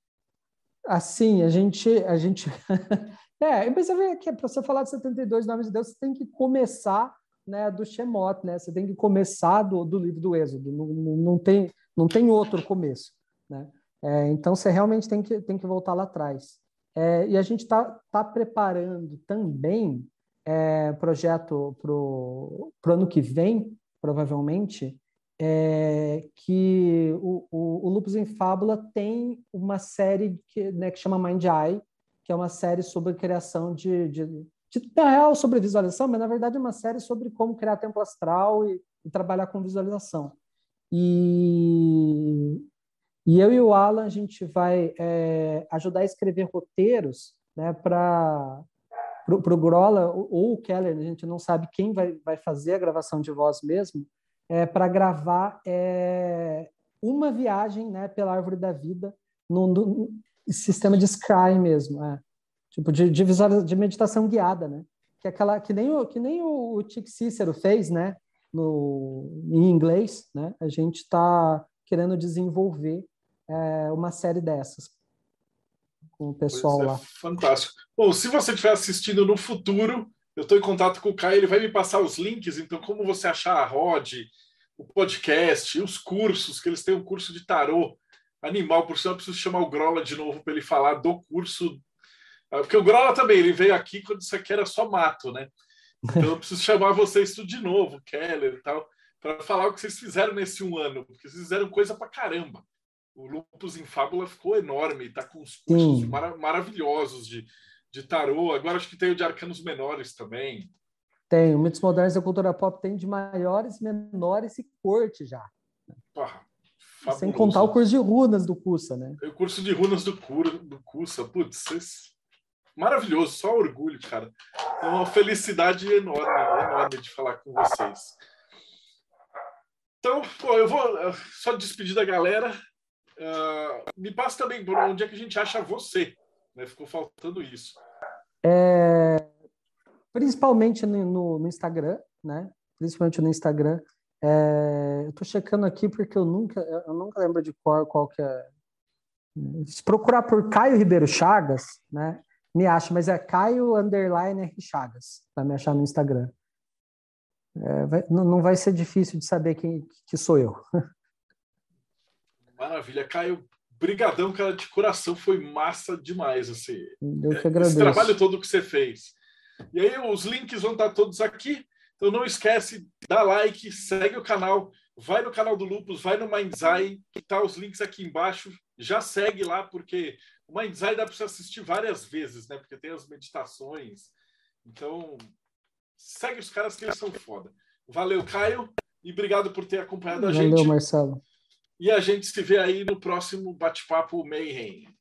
assim, a gente. A gente é, eu pensei que para você falar de 72 Nomes de Deus, você tem que começar né, do Shemot, né? Você tem que começar do, do livro do Êxodo. Não, não, tem, não tem outro começo, né? É, então, você realmente tem que, tem que voltar lá atrás. É, e a gente está tá preparando também é, projeto para o ano que vem, provavelmente, é que o, o, o Lupus em Fábula tem uma série que, né, que chama Mind Eye, que é uma série sobre criação de, de, de na real sobre visualização, mas na verdade é uma série sobre como criar tempo astral e, e trabalhar com visualização. E, e eu e o Alan a gente vai é, ajudar a escrever roteiros né, para o Grola ou o Keller, a gente não sabe quem vai, vai fazer a gravação de voz mesmo, é, para gravar é, uma viagem né, pela árvore da vida no, no sistema de Scry mesmo, é. Tipo de, de, visual, de meditação guiada, né? Que, é aquela, que nem o, que nem o, Chick Cícero fez, né? No, em inglês, né? A gente está querendo desenvolver é, uma série dessas com o pessoal é, lá. Fantástico. Bom, se você estiver assistindo no futuro, eu estou em contato com o Caio, ele vai me passar os links. Então, como você achar a Rod, o podcast, os cursos, que eles têm um curso de tarô animal, por sinal, eu preciso chamar o Grola de novo para ele falar do curso. Ah, porque o Grola também, ele veio aqui quando isso aqui era só mato, né? Então eu preciso chamar vocês tudo de novo, Keller e tal, para falar o que vocês fizeram nesse um ano, porque vocês fizeram coisa para caramba o Lupus em Fábula ficou enorme, está com uns cursos mar maravilhosos de, de tarô. Agora acho que tem o de arcanos menores também. Tem, o Mitos Modernos da Cultura Pop tem de maiores, menores e corte já. Sem contar o curso de runas do Cussa, né? o curso de runas do, Cura, do Cussa. Putz, maravilhoso, só orgulho, cara. É uma felicidade enorme, enorme de falar com vocês. Então, pô, eu vou eh, só despedir da galera. Uh, me passa também por onde é que a gente acha você. Né? Ficou faltando isso. É, principalmente no, no, Instagram, né? Principalmente no Instagram. É, eu estou checando aqui porque eu nunca, eu nunca lembro de qual, qual que é. Se procurar por Caio Ribeiro Chagas, né? Me acha, mas é Caio Underline R Chagas, para me achar no Instagram. É, vai, não, não vai ser difícil de saber quem que sou eu. Maravilha. Caio, brigadão, cara, de coração. Foi massa demais, assim. Eu que agradeço. Esse trabalho todo que você fez. E aí, os links vão estar todos aqui. Então, não esquece, dá like, segue o canal, vai no canal do Lupus, vai no Mindzai, que tá os links aqui embaixo. Já segue lá, porque o Mindzai dá para você assistir várias vezes, né? Porque tem as meditações. Então, segue os caras que eles são foda. Valeu, Caio, e obrigado por ter acompanhado a Valeu, gente. Valeu, Marcelo. E a gente se vê aí no próximo bate-papo Mayhem.